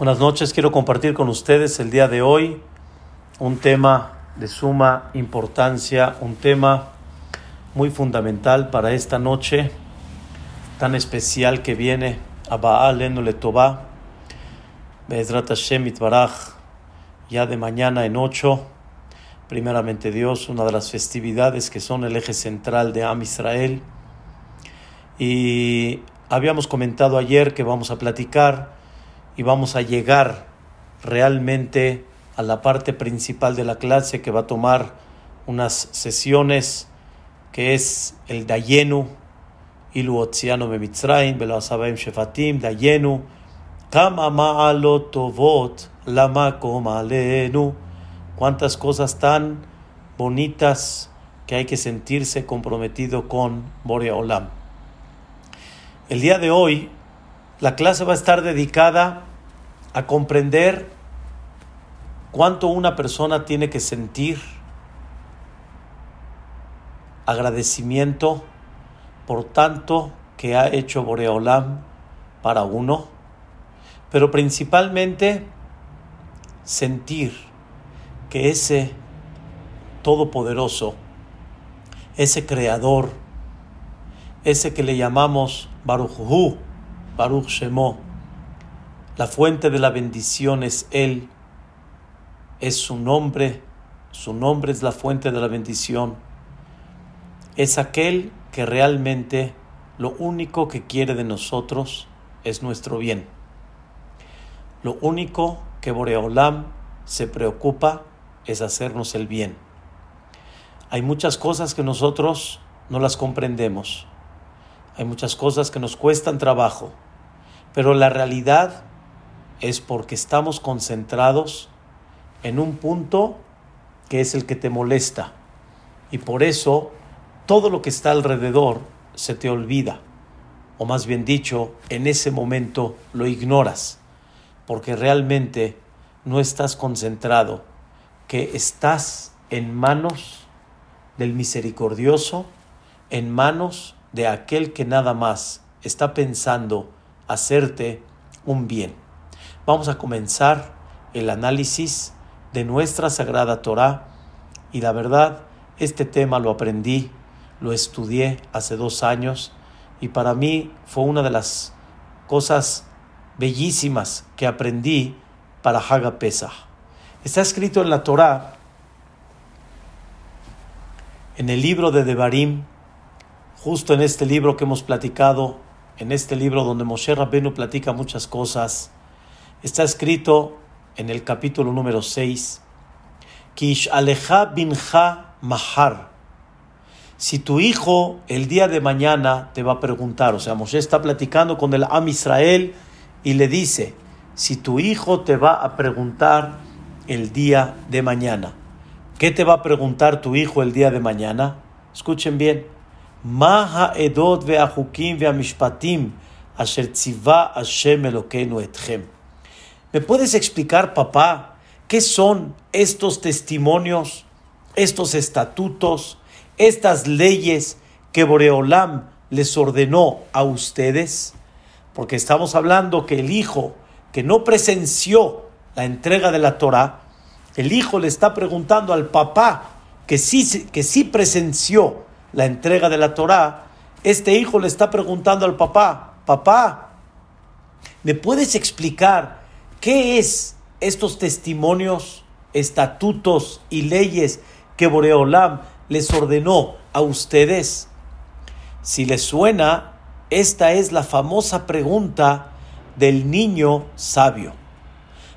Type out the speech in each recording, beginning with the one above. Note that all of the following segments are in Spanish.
Buenas noches, quiero compartir con ustedes el día de hoy un tema de suma importancia, un tema muy fundamental para esta noche tan especial que viene a Baal le Tová, Be'ezrat Hashem Itbaraj, ya de mañana en ocho, primeramente Dios, una de las festividades que son el eje central de Am Israel. Y habíamos comentado ayer que vamos a platicar y vamos a llegar realmente a la parte principal de la clase que va a tomar unas sesiones que es el Dayenu, Ilu Otziano Bemitzraim, Beloasabaim Shefatim, Dayenu, Kama Ma'alot Tovot, Lama Alenu, cuántas cosas tan bonitas que hay que sentirse comprometido con Borea Olam. El día de hoy, la clase va a estar dedicada a comprender cuánto una persona tiene que sentir agradecimiento por tanto que ha hecho Boreolam para uno, pero principalmente sentir que ese todopoderoso, ese creador, ese que le llamamos Baruch Hu, Baruch Shemo, la fuente de la bendición es Él, es su nombre, su nombre es la fuente de la bendición. Es aquel que realmente lo único que quiere de nosotros es nuestro bien. Lo único que Boreolam se preocupa es hacernos el bien. Hay muchas cosas que nosotros no las comprendemos. Hay muchas cosas que nos cuestan trabajo. Pero la realidad es porque estamos concentrados en un punto que es el que te molesta. Y por eso todo lo que está alrededor se te olvida. O más bien dicho, en ese momento lo ignoras. Porque realmente no estás concentrado, que estás en manos del misericordioso, en manos de aquel que nada más está pensando hacerte un bien. Vamos a comenzar el análisis de nuestra sagrada Torah y la verdad, este tema lo aprendí, lo estudié hace dos años y para mí fue una de las cosas bellísimas que aprendí para Haga Pesach. Está escrito en la Torah, en el libro de Devarim, justo en este libro que hemos platicado, en este libro donde Moshe Rabbenu platica muchas cosas, está escrito en el capítulo número 6, Kish aleja binja mahar. Si tu hijo el día de mañana te va a preguntar, o sea, Moshe está platicando con el Am Israel y le dice, si tu hijo te va a preguntar el día de mañana, ¿qué te va a preguntar tu hijo el día de mañana? Escuchen bien. ¿Me puedes explicar, papá, qué son estos testimonios, estos estatutos, estas leyes que Boreolam les ordenó a ustedes? Porque estamos hablando que el hijo que no presenció la entrega de la Torah, el hijo le está preguntando al papá que sí, que sí presenció la entrega de la Torah, este hijo le está preguntando al papá, papá, ¿me puedes explicar ¿Qué es estos testimonios, estatutos y leyes que Boreolam les ordenó a ustedes? Si les suena, esta es la famosa pregunta del niño sabio.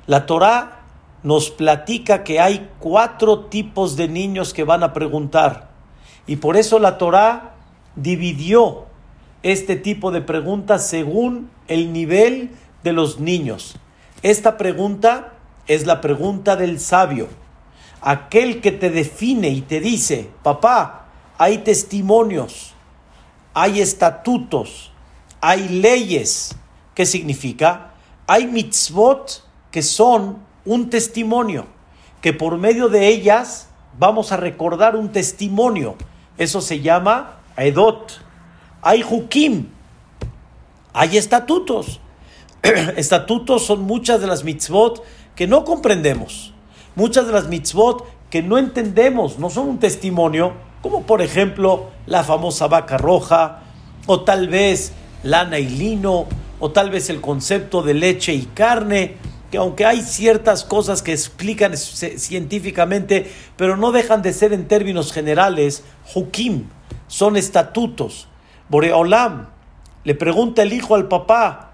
La Torá nos platica que hay cuatro tipos de niños que van a preguntar. Y por eso la Torá dividió este tipo de preguntas según el nivel de los niños. Esta pregunta es la pregunta del sabio, aquel que te define y te dice, papá, hay testimonios, hay estatutos, hay leyes. ¿Qué significa? Hay mitzvot que son un testimonio, que por medio de ellas vamos a recordar un testimonio. Eso se llama edot. Hay hukim, hay estatutos. estatutos son muchas de las mitzvot que no comprendemos. Muchas de las mitzvot que no entendemos, no son un testimonio, como por ejemplo la famosa vaca roja, o tal vez lana y lino, o tal vez el concepto de leche y carne, que aunque hay ciertas cosas que explican científicamente, pero no dejan de ser en términos generales, hukim, son estatutos. Boreolam le pregunta el hijo al papá,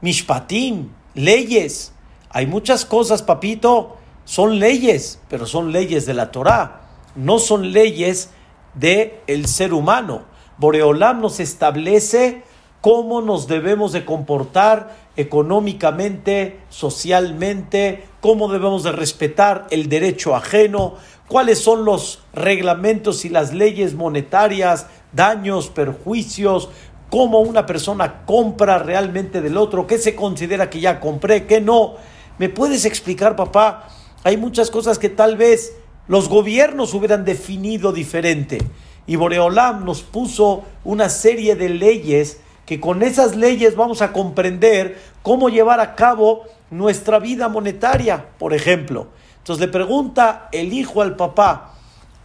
mishpatim, leyes. Hay muchas cosas, papito, son leyes, pero son leyes de la Torah, no son leyes del el ser humano. Boreolam nos establece cómo nos debemos de comportar económicamente, socialmente, cómo debemos de respetar el derecho ajeno, cuáles son los reglamentos y las leyes monetarias, daños, perjuicios, cómo una persona compra realmente del otro, qué se considera que ya compré, qué no. ¿Me puedes explicar, papá? Hay muchas cosas que tal vez los gobiernos hubieran definido diferente. Y Boreolam nos puso una serie de leyes que con esas leyes vamos a comprender cómo llevar a cabo nuestra vida monetaria, por ejemplo. Entonces le pregunta el hijo al papá,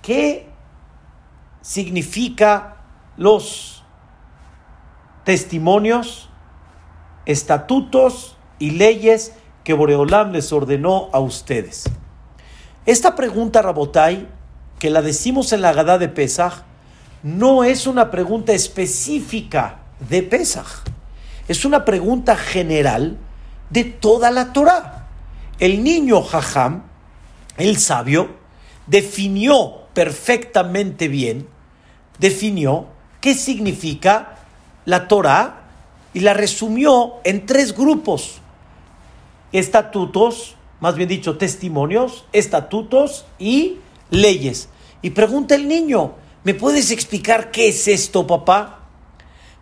¿qué significa los testimonios, estatutos y leyes que Boreolam les ordenó a ustedes? Esta pregunta, Rabotai, que la decimos en la Gadá de Pesach, no es una pregunta específica de Pesach. Es una pregunta general de toda la Torah. El niño Jajam, el sabio, definió perfectamente bien, definió qué significa la Torah y la resumió en tres grupos. Estatutos, más bien dicho, testimonios, estatutos y leyes. Y pregunta el niño, ¿me puedes explicar qué es esto, papá?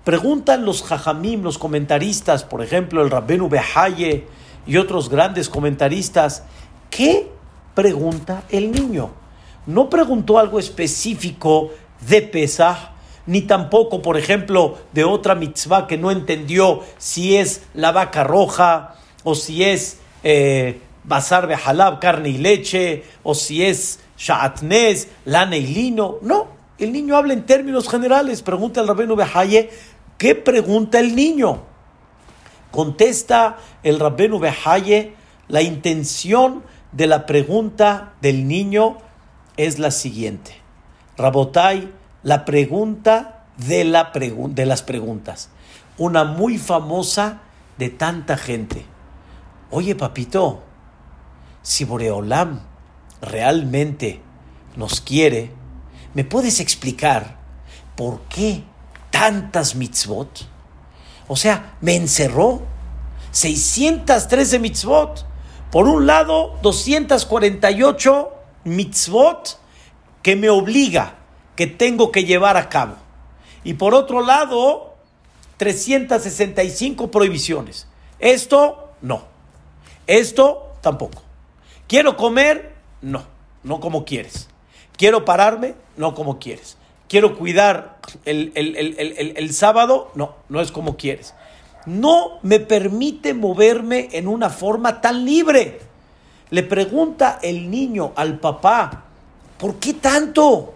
Preguntan los jajamim, los comentaristas, por ejemplo, el Rabbenu Behaye y otros grandes comentaristas, ¿qué pregunta el niño? No preguntó algo específico de Pesach, ni tampoco, por ejemplo, de otra mitzvah que no entendió si es la vaca roja, o si es eh, basar behalab, carne y leche, o si es sha'atnez, lana y lino. No, el niño habla en términos generales. Pregunta al Rabbenu Behaye ¿Qué pregunta el niño? Contesta el Rabbenu Behaye, la intención de la pregunta del niño es la siguiente. Rabotai, la pregunta de, la de las preguntas. Una muy famosa de tanta gente. Oye, papito, si Boreolam realmente nos quiere, ¿me puedes explicar por qué tantas mitzvot. O sea, me encerró 613 mitzvot. Por un lado, 248 mitzvot que me obliga, que tengo que llevar a cabo. Y por otro lado, 365 prohibiciones. Esto no. Esto tampoco. Quiero comer, no, no como quieres. Quiero pararme, no como quieres quiero cuidar el, sábado, no, no es como quieres. No me permite moverme en una forma tan libre. Le pregunta el niño al papá, ¿por qué tanto?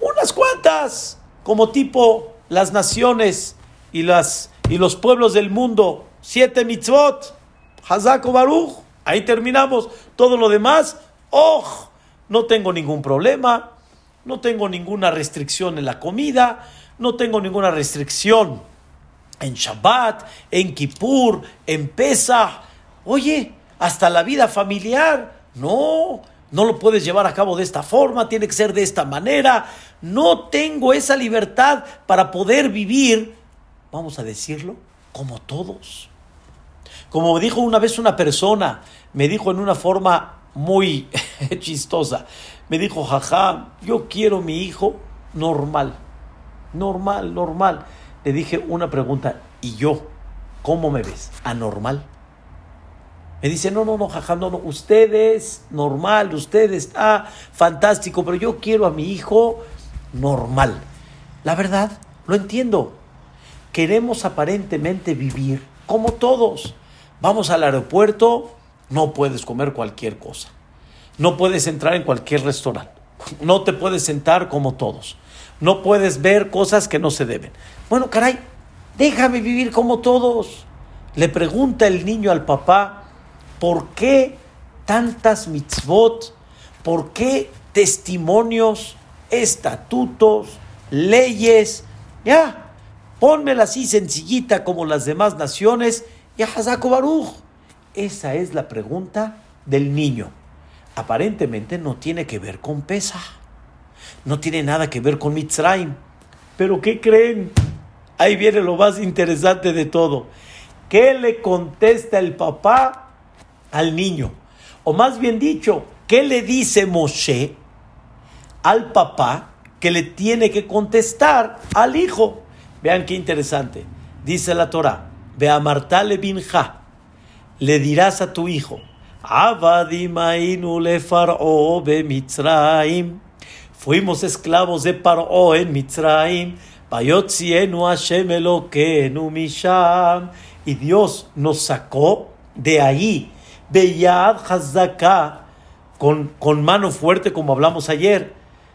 Unas cuantas, como tipo las naciones y, las, y los pueblos del mundo, siete mitzvot, Hazako Baruch, ahí terminamos. Todo lo demás, oh, no tengo ningún problema no tengo ninguna restricción en la comida, no tengo ninguna restricción en Shabbat, en Kippur, en Pesach. Oye, hasta la vida familiar, no, no lo puedes llevar a cabo de esta forma, tiene que ser de esta manera. No tengo esa libertad para poder vivir, vamos a decirlo, como todos. Como dijo una vez una persona, me dijo en una forma muy chistosa, me dijo, jaja, yo quiero mi hijo normal, normal, normal. Le dije una pregunta, ¿y yo? ¿Cómo me ves? ¿Anormal? Me dice, no, no, no, jaja, no, no, usted es normal, usted está fantástico, pero yo quiero a mi hijo normal. La verdad, lo entiendo. Queremos aparentemente vivir como todos. Vamos al aeropuerto, no puedes comer cualquier cosa. No puedes entrar en cualquier restaurante. No te puedes sentar como todos. No puedes ver cosas que no se deben. Bueno, caray, déjame vivir como todos. Le pregunta el niño al papá, ¿por qué tantas mitzvot? ¿Por qué testimonios, estatutos, leyes? Ya, pónmela así sencillita como las demás naciones. Ya, Hazako Baruch. Esa es la pregunta del niño. Aparentemente no tiene que ver con pesa. No tiene nada que ver con Mitzrayim. Pero ¿qué creen? Ahí viene lo más interesante de todo. ¿Qué le contesta el papá al niño? O más bien dicho, ¿qué le dice Moshe al papá que le tiene que contestar al hijo? Vean qué interesante. Dice la Torah, ve a Martale binja, le dirás a tu hijo. Fuimos esclavos de Paro en Misham. Y Dios nos sacó de ahí, Beyad Hazaka, con, con mano fuerte, como hablamos ayer.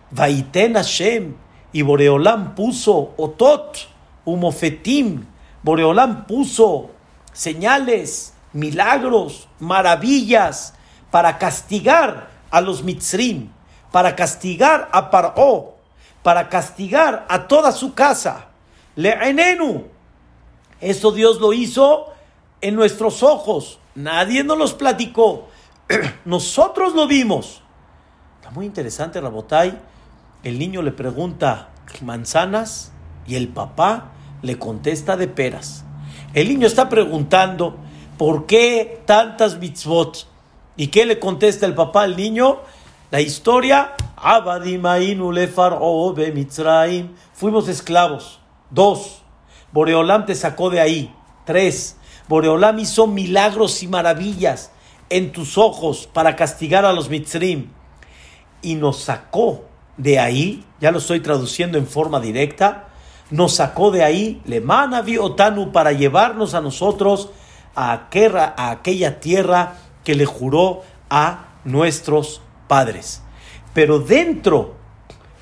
Vaiten Hashem, y Boreolam puso Otot, Umofetim. Boreolam puso señales, milagros, maravillas para castigar a los Mitzrim, para castigar a Paró, para castigar a toda su casa. Le'enenu, eso Dios lo hizo en nuestros ojos. Nadie nos los platicó. Nosotros lo vimos. Está muy interesante, Rabotai. El niño le pregunta manzanas y el papá le contesta de peras. El niño está preguntando por qué tantas mitzvot. ¿Y qué le contesta el papá al niño? La historia, fuimos esclavos. Dos, Boreolam te sacó de ahí. Tres, Boreolam hizo milagros y maravillas en tus ojos para castigar a los mitzrim. Y nos sacó de ahí, ya lo estoy traduciendo en forma directa, nos sacó de ahí, le manavi otanu, para llevarnos a nosotros a aquella, tierra que le juró a nuestros padres. Pero dentro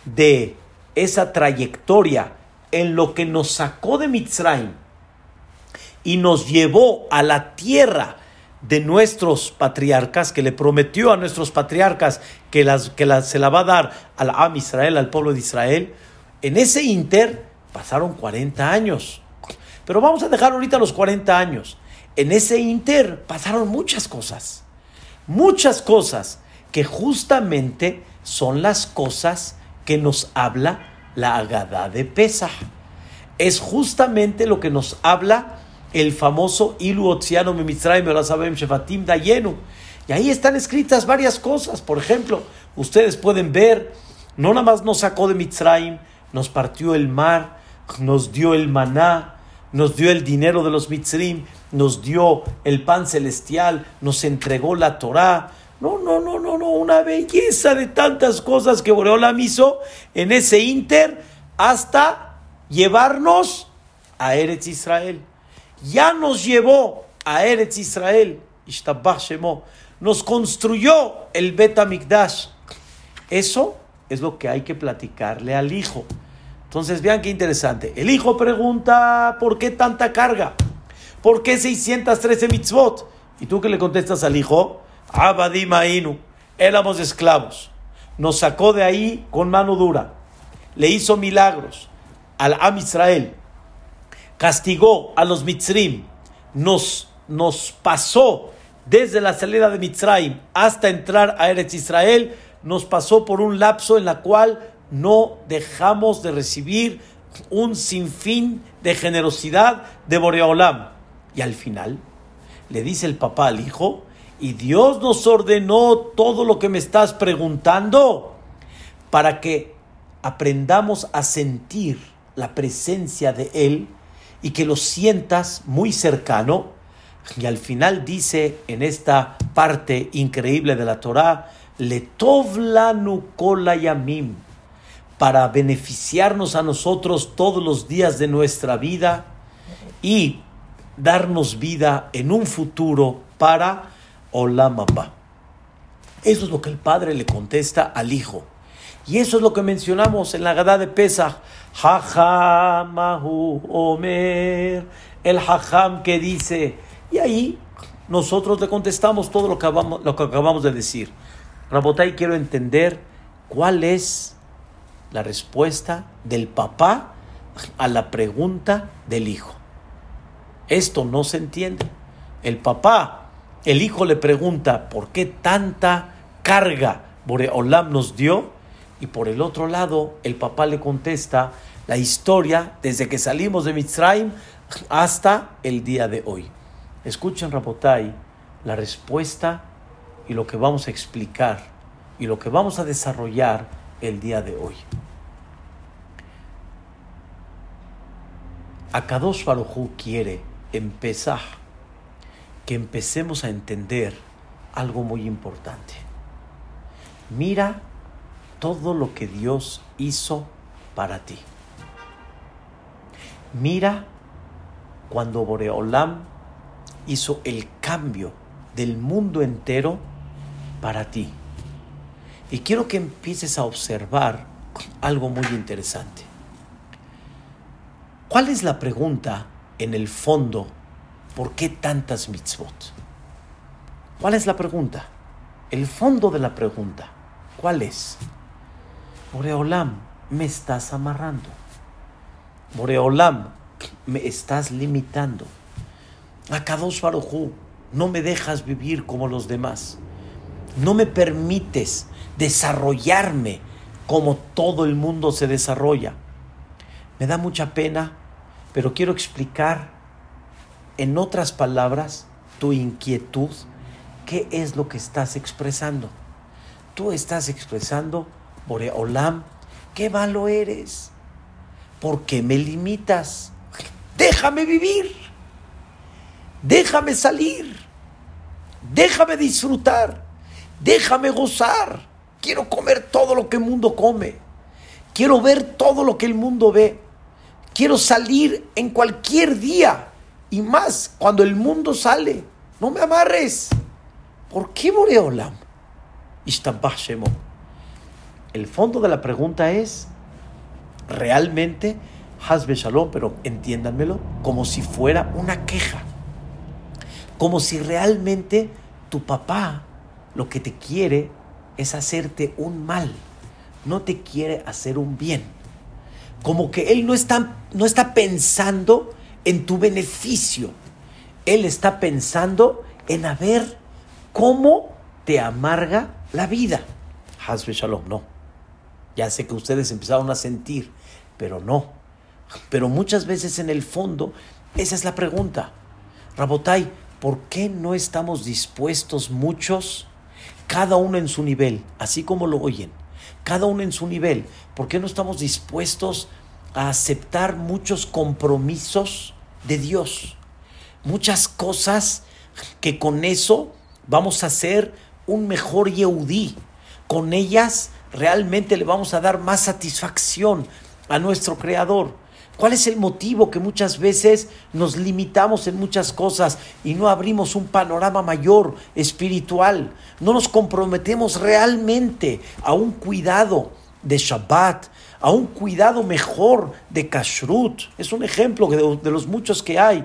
de esa trayectoria en lo que nos sacó de Mitzrayim y nos llevó a la tierra de nuestros patriarcas, que le prometió a nuestros patriarcas que, las, que se la va a dar al Israel, al pueblo de Israel, en ese inter pasaron 40 años. Pero vamos a dejar ahorita los 40 años. En ese inter pasaron muchas cosas, muchas cosas que justamente son las cosas que nos habla la Agada de Pesach. Es justamente lo que nos habla el famoso Ilu Otziano Shefatim Dayenu. Y ahí están escritas varias cosas. Por ejemplo, ustedes pueden ver, no nada más nos sacó de Mitzrayim, nos partió el mar, nos dio el maná, nos dio el dinero de los Mitzrim, nos dio el pan celestial, nos entregó la Torah, no, no, no, no, no, una belleza de tantas cosas que Boreolam hizo en ese inter hasta llevarnos a Eretz Israel. Ya nos llevó a Eretz Israel, nos construyó el Bet. Eso es lo que hay que platicarle al hijo. Entonces vean qué interesante. El hijo pregunta, ¿por qué tanta carga? ¿Por qué 613 mitzvot? ¿Y tú qué le contestas al hijo? Abadimainu, éramos esclavos. Nos sacó de ahí con mano dura. Le hizo milagros al Am Israel. Castigó a los Mitzrim. Nos, nos pasó desde la salida de Mitzrayim hasta entrar a Eretz Israel. Nos pasó por un lapso en la cual no dejamos de recibir un sinfín de generosidad de Boreolam. Y al final le dice el papá al hijo, y Dios nos ordenó todo lo que me estás preguntando para que aprendamos a sentir la presencia de Él y que lo sientas muy cercano. Y al final dice en esta parte increíble de la Torah, Letovlanu yamim, para beneficiarnos a nosotros todos los días de nuestra vida y darnos vida en un futuro para Olamapa. Eso es lo que el padre le contesta al hijo. Y eso es lo que mencionamos en la Gadá de Pesach. Hajamahu Omer. El hajam que dice. Y ahí nosotros le contestamos todo lo que acabamos, lo que acabamos de decir. Rabotai, quiero entender cuál es la respuesta del papá a la pregunta del hijo. Esto no se entiende. El papá, el hijo le pregunta por qué tanta carga Boreolam nos dio y por el otro lado el papá le contesta la historia desde que salimos de Mitzrayim hasta el día de hoy. Escuchen, Rabotai, la respuesta y lo que vamos a explicar y lo que vamos a desarrollar el día de hoy. Akadosh Baruj quiere empezar que empecemos a entender algo muy importante. Mira todo lo que Dios hizo para ti. Mira cuando Boreolam hizo el cambio del mundo entero para ti. Y quiero que empieces a observar algo muy interesante. ¿Cuál es la pregunta en el fondo? ¿Por qué tantas mitzvot? ¿Cuál es la pregunta? El fondo de la pregunta. ¿Cuál es? Boreolam, me estás amarrando. Boreolam, me estás limitando. Akadosh Barujú, no me dejas vivir como los demás. No me permites desarrollarme como todo el mundo se desarrolla. Me da mucha pena, pero quiero explicar en otras palabras tu inquietud, qué es lo que estás expresando. Tú estás expresando, Boreolam, qué malo eres. ¿Por qué me limitas? Déjame vivir. Déjame salir. Déjame disfrutar. Déjame gozar. Quiero comer todo lo que el mundo come. Quiero ver todo lo que el mundo ve. Quiero salir en cualquier día. Y más cuando el mundo sale. No me amarres. ¿Por qué Boreolam? El fondo de la pregunta es, realmente, Hasbe Shalom, pero entiéndanmelo, como si fuera una queja. Como si realmente tu papá lo que te quiere es hacerte un mal, no te quiere hacer un bien. Como que Él no está, no está pensando en tu beneficio, Él está pensando en a ver cómo te amarga la vida. Hasbe Shalom, no. Ya sé que ustedes empezaron a sentir, pero no. Pero muchas veces en el fondo, esa es la pregunta. Rabotai, ¿por qué no estamos dispuestos muchos cada uno en su nivel, así como lo oyen, cada uno en su nivel. ¿Por qué no estamos dispuestos a aceptar muchos compromisos de Dios? Muchas cosas que con eso vamos a hacer un mejor Yehudí. Con ellas realmente le vamos a dar más satisfacción a nuestro Creador. ¿Cuál es el motivo que muchas veces nos limitamos en muchas cosas y no abrimos un panorama mayor espiritual? No nos comprometemos realmente a un cuidado de Shabbat, a un cuidado mejor de Kashrut. Es un ejemplo de, de los muchos que hay.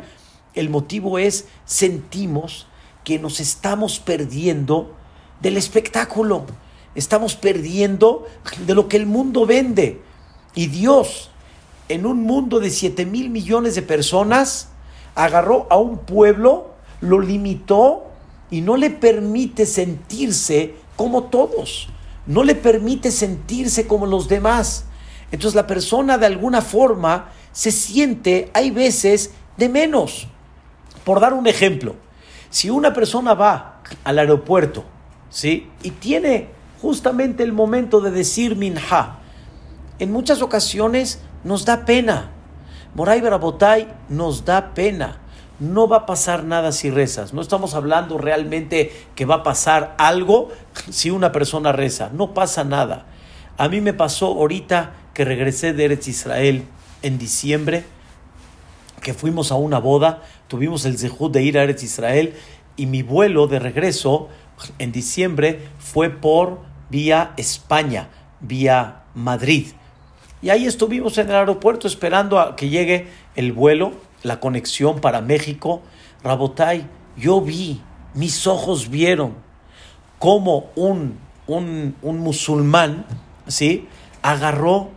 El motivo es sentimos que nos estamos perdiendo del espectáculo, estamos perdiendo de lo que el mundo vende. Y Dios en un mundo de 7 mil millones de personas, agarró a un pueblo, lo limitó y no le permite sentirse como todos, no le permite sentirse como los demás. Entonces la persona de alguna forma se siente, hay veces, de menos. Por dar un ejemplo, si una persona va al aeropuerto, ¿sí? Y tiene justamente el momento de decir minha, en muchas ocasiones nos da pena. Moray Barabotay nos da pena. No va a pasar nada si rezas. No estamos hablando realmente que va a pasar algo si una persona reza. No pasa nada. A mí me pasó ahorita que regresé de Eretz Israel en diciembre, que fuimos a una boda. tuvimos el zehut de ir a Eretz Israel y mi vuelo de regreso en diciembre fue por vía España, vía Madrid. Y ahí estuvimos en el aeropuerto esperando a que llegue el vuelo, la conexión para México. Rabotai, yo vi, mis ojos vieron cómo un, un, un musulmán, ¿sí? Agarró,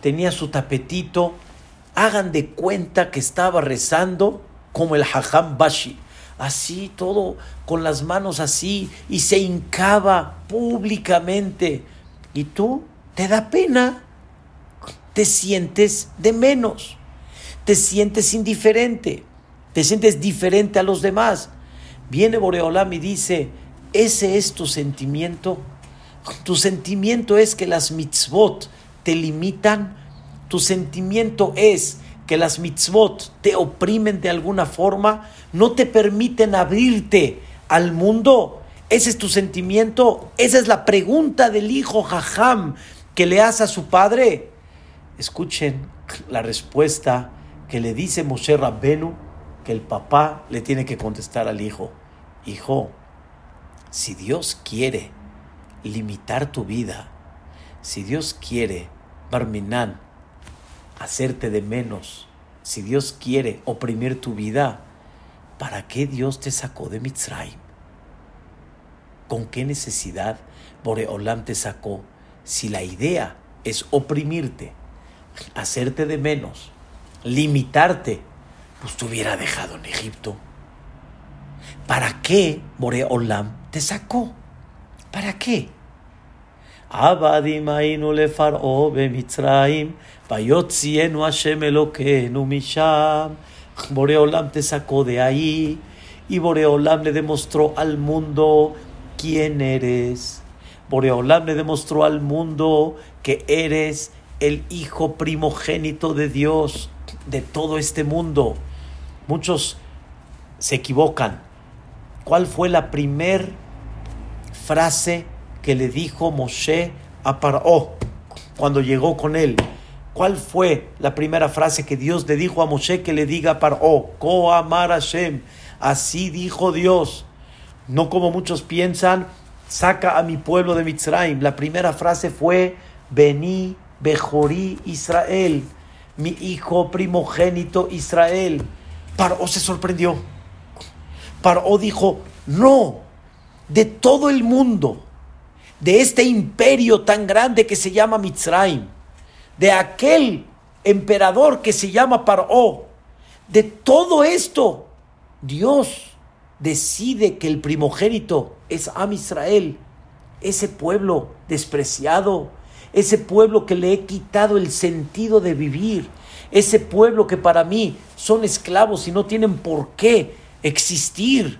tenía su tapetito, hagan de cuenta que estaba rezando como el Hajam Bashi así, todo con las manos así, y se hincaba públicamente. Y tú te da pena, te sientes de menos, te sientes indiferente, te sientes diferente a los demás. Viene Boreolam y dice, ese es tu sentimiento. Tu sentimiento es que las mitzvot te limitan. Tu sentimiento es que las mitzvot te oprimen de alguna forma, no te permiten abrirte al mundo. Ese es tu sentimiento, esa es la pregunta del hijo Jajam que le hace a su padre. Escuchen la respuesta que le dice Moshe Rabbenu que el papá le tiene que contestar al hijo. Hijo, si Dios quiere limitar tu vida, si Dios quiere, Barminan, hacerte de menos, si Dios quiere oprimir tu vida, ¿para qué Dios te sacó de Mitzrayim? ¿Con qué necesidad Boreolam te sacó si la idea es oprimirte, hacerte de menos, limitarte, pues te hubiera dejado en Egipto. ¿Para qué More Olam te sacó? ¿Para qué? Boreolam te sacó de ahí y Boreolam le demostró al mundo quién eres. Boreolam le demostró al mundo que eres el hijo primogénito de Dios, de todo este mundo. Muchos se equivocan. ¿Cuál fue la primer frase que le dijo Moshe a Paró cuando llegó con él. ¿Cuál fue la primera frase que Dios le dijo a Moshe que le diga a Paró? Así dijo Dios. No como muchos piensan, saca a mi pueblo de Mitzrayim. La primera frase fue, vení, Bejorí Israel, mi hijo primogénito Israel. Paró se sorprendió. Paró dijo, no, de todo el mundo de este imperio tan grande que se llama Mitzrayim, de aquel emperador que se llama Paró, de todo esto, Dios decide que el primogénito es Am Israel, ese pueblo despreciado, ese pueblo que le he quitado el sentido de vivir, ese pueblo que para mí son esclavos y no tienen por qué existir.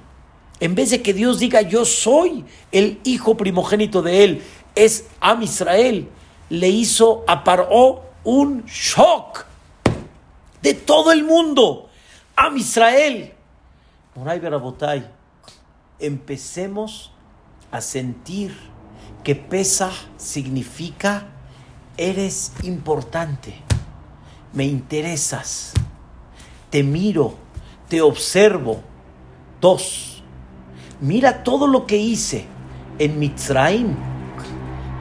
En vez de que Dios diga, yo soy el hijo primogénito de él, es Am Israel, le hizo a Paró un shock de todo el mundo. Am Israel. Moray Berabotay, empecemos a sentir que pesa significa eres importante, me interesas, te miro, te observo. Dos, mira todo lo que hice en Mitzrayim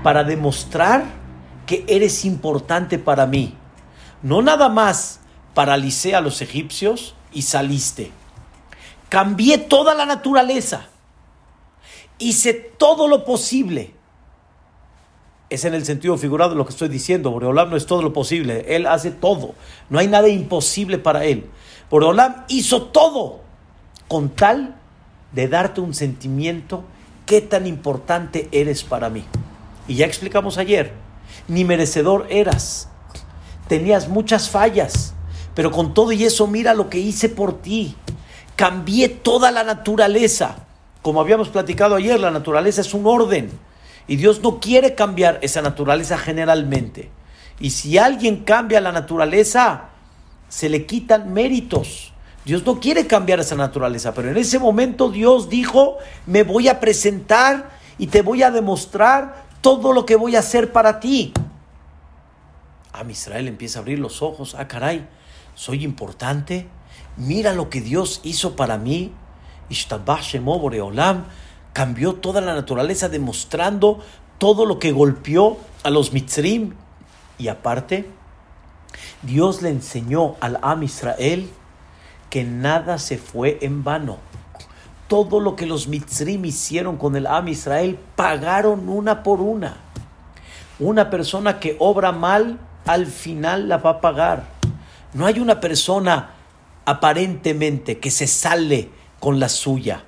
para demostrar que eres importante para mí. No nada más paralicé a los egipcios y saliste. Cambié toda la naturaleza. Hice todo lo posible. Es en el sentido figurado lo que estoy diciendo. Boreolam no es todo lo posible. Él hace todo. No hay nada imposible para él. Boreolam hizo todo con tal de darte un sentimiento, qué tan importante eres para mí. Y ya explicamos ayer, ni merecedor eras, tenías muchas fallas, pero con todo y eso mira lo que hice por ti. Cambié toda la naturaleza. Como habíamos platicado ayer, la naturaleza es un orden. Y Dios no quiere cambiar esa naturaleza generalmente. Y si alguien cambia la naturaleza, se le quitan méritos. Dios no quiere cambiar esa naturaleza, pero en ese momento Dios dijo, me voy a presentar y te voy a demostrar todo lo que voy a hacer para ti. A Israel empieza a abrir los ojos, ah caray, soy importante. mira lo que Dios hizo para mí. Cambió toda la naturaleza demostrando todo lo que golpeó a los mitzrim. Y aparte, Dios le enseñó al Am Israel que nada se fue en vano. Todo lo que los mitzrim hicieron con el Am Israel pagaron una por una. Una persona que obra mal, al final la va a pagar. No hay una persona aparentemente que se sale con la suya.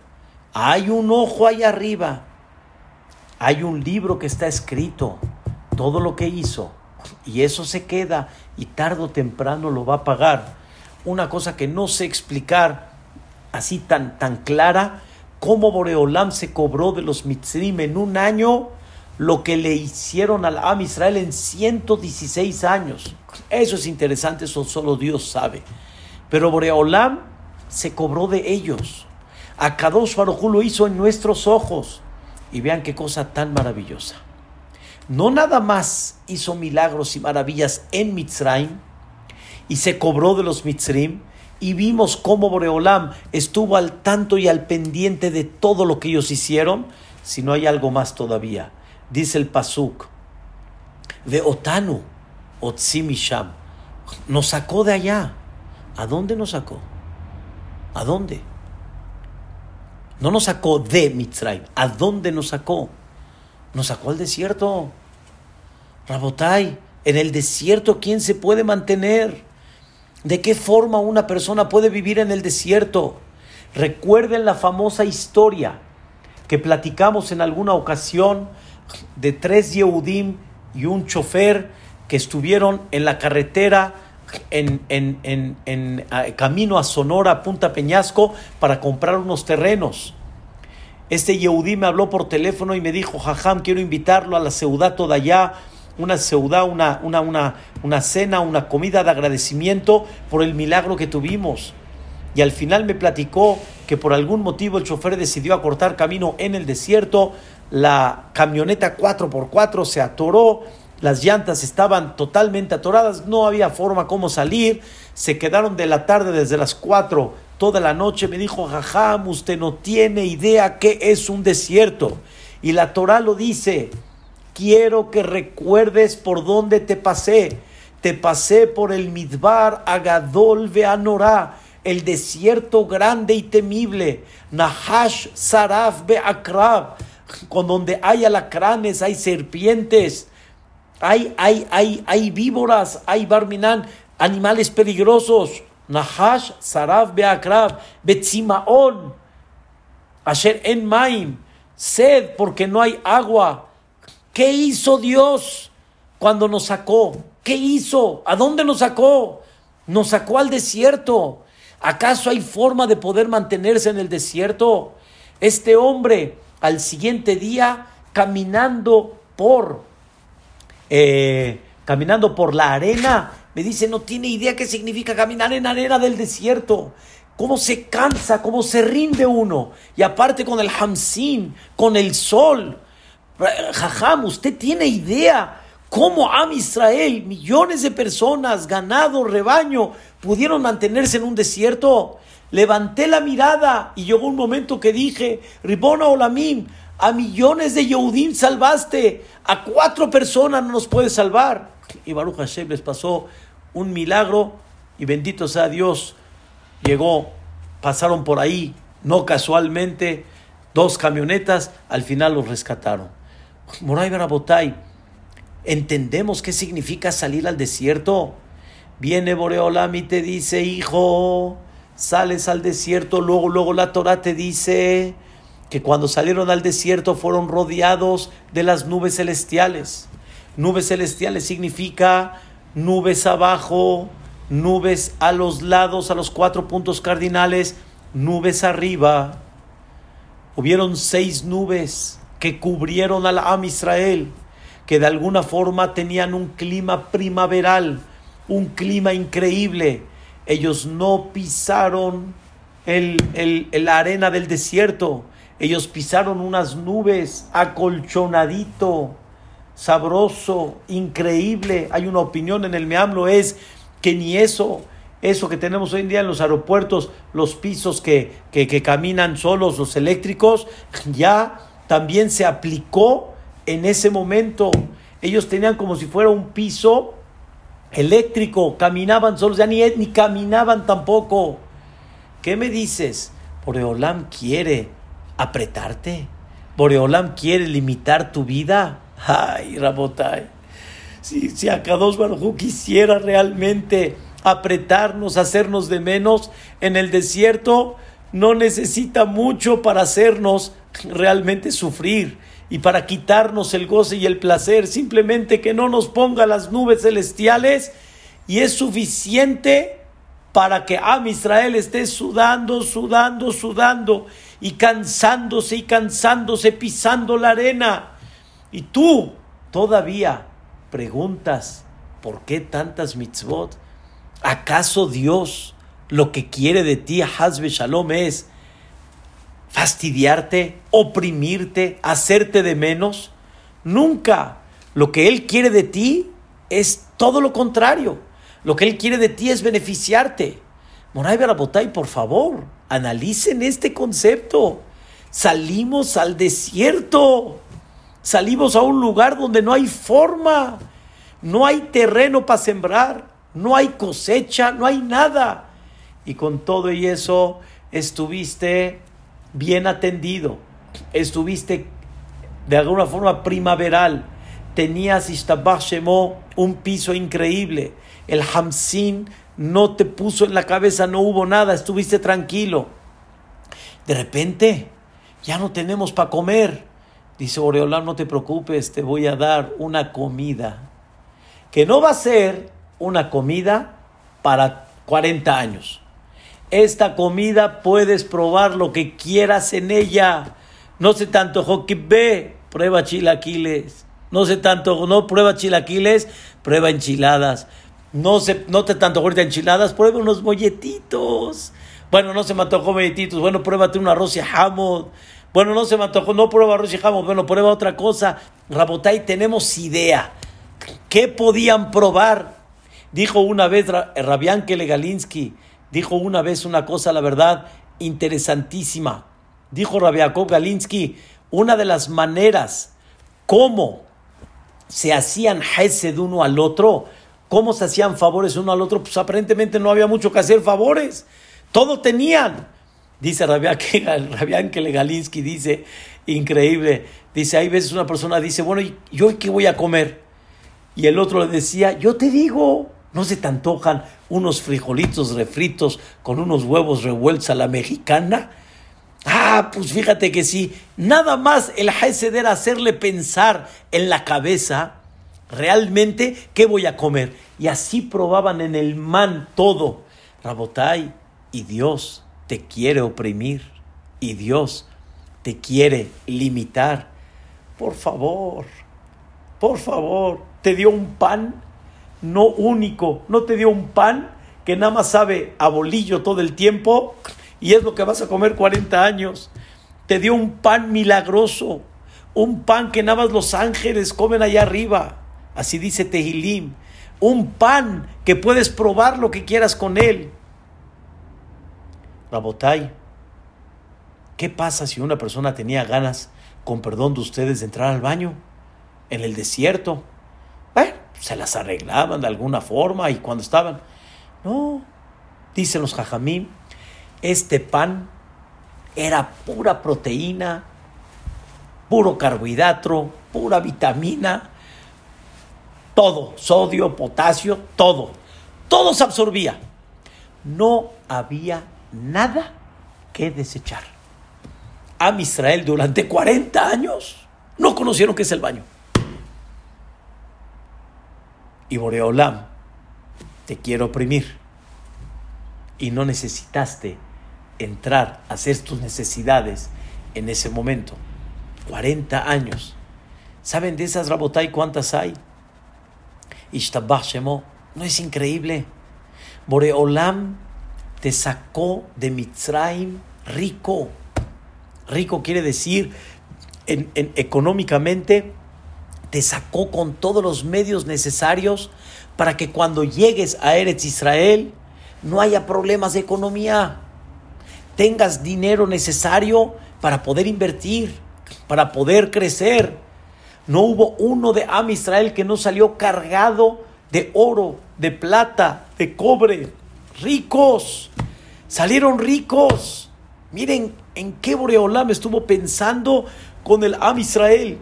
Hay un ojo ahí arriba. Hay un libro que está escrito. Todo lo que hizo. Y eso se queda y tarde o temprano lo va a pagar. Una cosa que no sé explicar así tan, tan clara, cómo Boreolam se cobró de los Mitzrim en un año lo que le hicieron al Am Israel en 116 años. Eso es interesante, eso solo Dios sabe. Pero Boreolam se cobró de ellos. A Kadosh Baruj lo hizo en nuestros ojos. Y vean qué cosa tan maravillosa. No nada más hizo milagros y maravillas en Mitzrayim y se cobró de los Mitzrim y vimos cómo Boreolam estuvo al tanto y al pendiente de todo lo que ellos hicieron, si no hay algo más todavía. Dice el Pasuk, de Otanu, Otzimisham, nos sacó de allá. ¿A dónde nos sacó? ¿A dónde? No nos sacó de Mitzrayim. ¿A dónde nos sacó? Nos sacó al desierto. Rabotai, en el desierto, ¿quién se puede mantener? ¿De qué forma una persona puede vivir en el desierto? Recuerden la famosa historia que platicamos en alguna ocasión de tres Yehudim y un chofer que estuvieron en la carretera en, en, camino a Sonora, Punta Peñasco, para comprar unos terrenos. Este Yehudí me habló por teléfono y me dijo, Jajam, quiero invitarlo a la ciudad toda allá, una ciudad, una, una, una, una cena, una comida de agradecimiento por el milagro que tuvimos. Y al final me platicó que por algún motivo el chofer decidió acortar camino en el desierto, la camioneta 4x4 se atoró las llantas estaban totalmente atoradas, no había forma como salir, se quedaron de la tarde desde las 4 toda la noche, me dijo, jajam, usted no tiene idea qué es un desierto. Y la Torah lo dice, quiero que recuerdes por dónde te pasé. Te pasé por el Midbar Agadol Beanorá, el desierto grande y temible, Nahash Saraf Beakrab, con donde hay alacranes, hay serpientes, hay, hay, hay, hay víboras, hay barminan, animales peligrosos. Nahash, Saraf, Beakrab, Betzimaon, Asher en Maim, sed porque no hay agua. ¿Qué hizo Dios cuando nos sacó? ¿Qué hizo? ¿A dónde nos sacó? Nos sacó al desierto. ¿Acaso hay forma de poder mantenerse en el desierto? Este hombre al siguiente día caminando por eh, caminando por la arena, me dice, no tiene idea qué significa caminar en arena del desierto. Cómo se cansa, cómo se rinde uno. Y aparte con el hamsin, con el sol. Jajam, usted tiene idea cómo Am Israel, millones de personas, ganado, rebaño, pudieron mantenerse en un desierto. Levanté la mirada y llegó un momento que dije, Ribona Olamim, a millones de Yehudim salvaste, a cuatro personas no nos puedes salvar. Y Baruch Hashem les pasó un milagro y bendito sea Dios, llegó, pasaron por ahí, no casualmente, dos camionetas, al final los rescataron. Moray Barabotay, ¿entendemos qué significa salir al desierto? Viene Boreolam y te dice, hijo, sales al desierto, luego, luego la Torah te dice, que cuando salieron al desierto fueron rodeados de las nubes celestiales. Nubes celestiales significa nubes abajo, nubes a los lados, a los cuatro puntos cardinales, nubes arriba. Hubieron seis nubes que cubrieron al Am Israel, que de alguna forma tenían un clima primaveral, un clima increíble. Ellos no pisaron el, la arena del desierto, ellos pisaron unas nubes, acolchonadito, sabroso, increíble. Hay una opinión en el Meamlo, es que ni eso. eso que tenemos hoy en día en los aeropuertos, los pisos que, que, caminan solos, los eléctricos, ya también se aplicó en ese momento. Ellos tenían como si fuera un piso eléctrico, caminaban solos, ya ni, ni caminaban tampoco. ¿Qué me dices? Boreolam quiere apretarte. Boreolam quiere limitar tu vida. Ay, Rabotai. Si, si Akadosh Baruj quisiera realmente apretarnos, hacernos de menos en el desierto, no necesita mucho para hacernos realmente sufrir y para quitarnos el goce y el placer, simplemente que no nos ponga las nubes celestiales y es suficiente para que Am Israel esté sudando, sudando, sudando y cansándose y cansándose, pisando la arena. Y tú todavía preguntas, ¿por qué tantas mitzvot? ¿Acaso Dios lo que quiere de ti, Hazbe Shalom, es fastidiarte, oprimirte, hacerte de menos? Nunca. Lo que Él quiere de ti es todo lo contrario. Lo que Él quiere de ti es beneficiarte. Moray Barabotay, por favor, analicen este concepto. Salimos al desierto. Salimos a un lugar donde no hay forma. No hay terreno para sembrar no hay cosecha, no hay nada. Y con todo y eso estuviste bien atendido, estuviste de alguna forma primaveral, tenías Shemo, un piso increíble, el Hamsin no te puso en la cabeza, no hubo nada, estuviste tranquilo. De repente, ya no tenemos para comer. Dice Oreolán, no te preocupes, te voy a dar una comida que no va a ser una comida para 40 años. Esta comida puedes probar lo que quieras en ella. No se tanto ve, prueba chilaquiles. No se tanto, no prueba chilaquiles, prueba enchiladas. No, se, no te tanto ahorita enchiladas, prueba unos molletitos. Bueno, no se me antojó molletitos. Bueno, pruébate un arroz y jamón. Bueno, no se me antojó, no prueba arroz y jamón. Bueno, prueba otra cosa. Rabotay, tenemos idea. ¿Qué podían probar? Dijo una vez Rabianke Legalinsky, dijo una vez una cosa, la verdad, interesantísima. Dijo Rabiakov Galinsky, una de las maneras cómo se hacían de uno al otro, cómo se hacían favores uno al otro, pues aparentemente no había mucho que hacer favores, todo tenían. Dice Rabianke Legalinsky, dice, increíble, dice, hay veces una persona dice, bueno, ¿yo qué voy a comer? Y el otro le decía, yo te digo, ¿No se te antojan unos frijolitos refritos con unos huevos revueltos a la mexicana? Ah, pues fíjate que sí. Nada más el Hesed hacerle pensar en la cabeza realmente qué voy a comer. Y así probaban en el man todo. Rabotai, y Dios te quiere oprimir. Y Dios te quiere limitar. Por favor, por favor, te dio un pan no único, no te dio un pan que nada más sabe a bolillo todo el tiempo y es lo que vas a comer 40 años. Te dio un pan milagroso, un pan que nada más los ángeles comen allá arriba. Así dice Tehilim. Un pan que puedes probar lo que quieras con él. Rabotai, ¿qué pasa si una persona tenía ganas, con perdón de ustedes, de entrar al baño en el desierto? Bueno, se las arreglaban de alguna forma y cuando estaban. No, dicen los jajamín, este pan era pura proteína, puro carbohidrato, pura vitamina, todo, sodio, potasio, todo. Todo se absorbía. No había nada que desechar. A Israel durante 40 años no conocieron qué es el baño y Boreolam te quiero oprimir. Y no necesitaste entrar a hacer tus necesidades en ese momento. 40 años. ¿Saben de esas Rabotai cuántas hay? Ishtabah Shemo. ¿No es increíble? Boreolam te sacó de Mitzrayim rico. Rico quiere decir en, económicamente te sacó con todos los medios necesarios para que cuando llegues a Eretz Israel no haya problemas de economía, tengas dinero necesario para poder invertir, para poder crecer. No hubo uno de Am Israel que no salió cargado de oro, de plata, de cobre, ricos. Salieron ricos. Miren en qué Boreolam estuvo pensando con el Am Israel.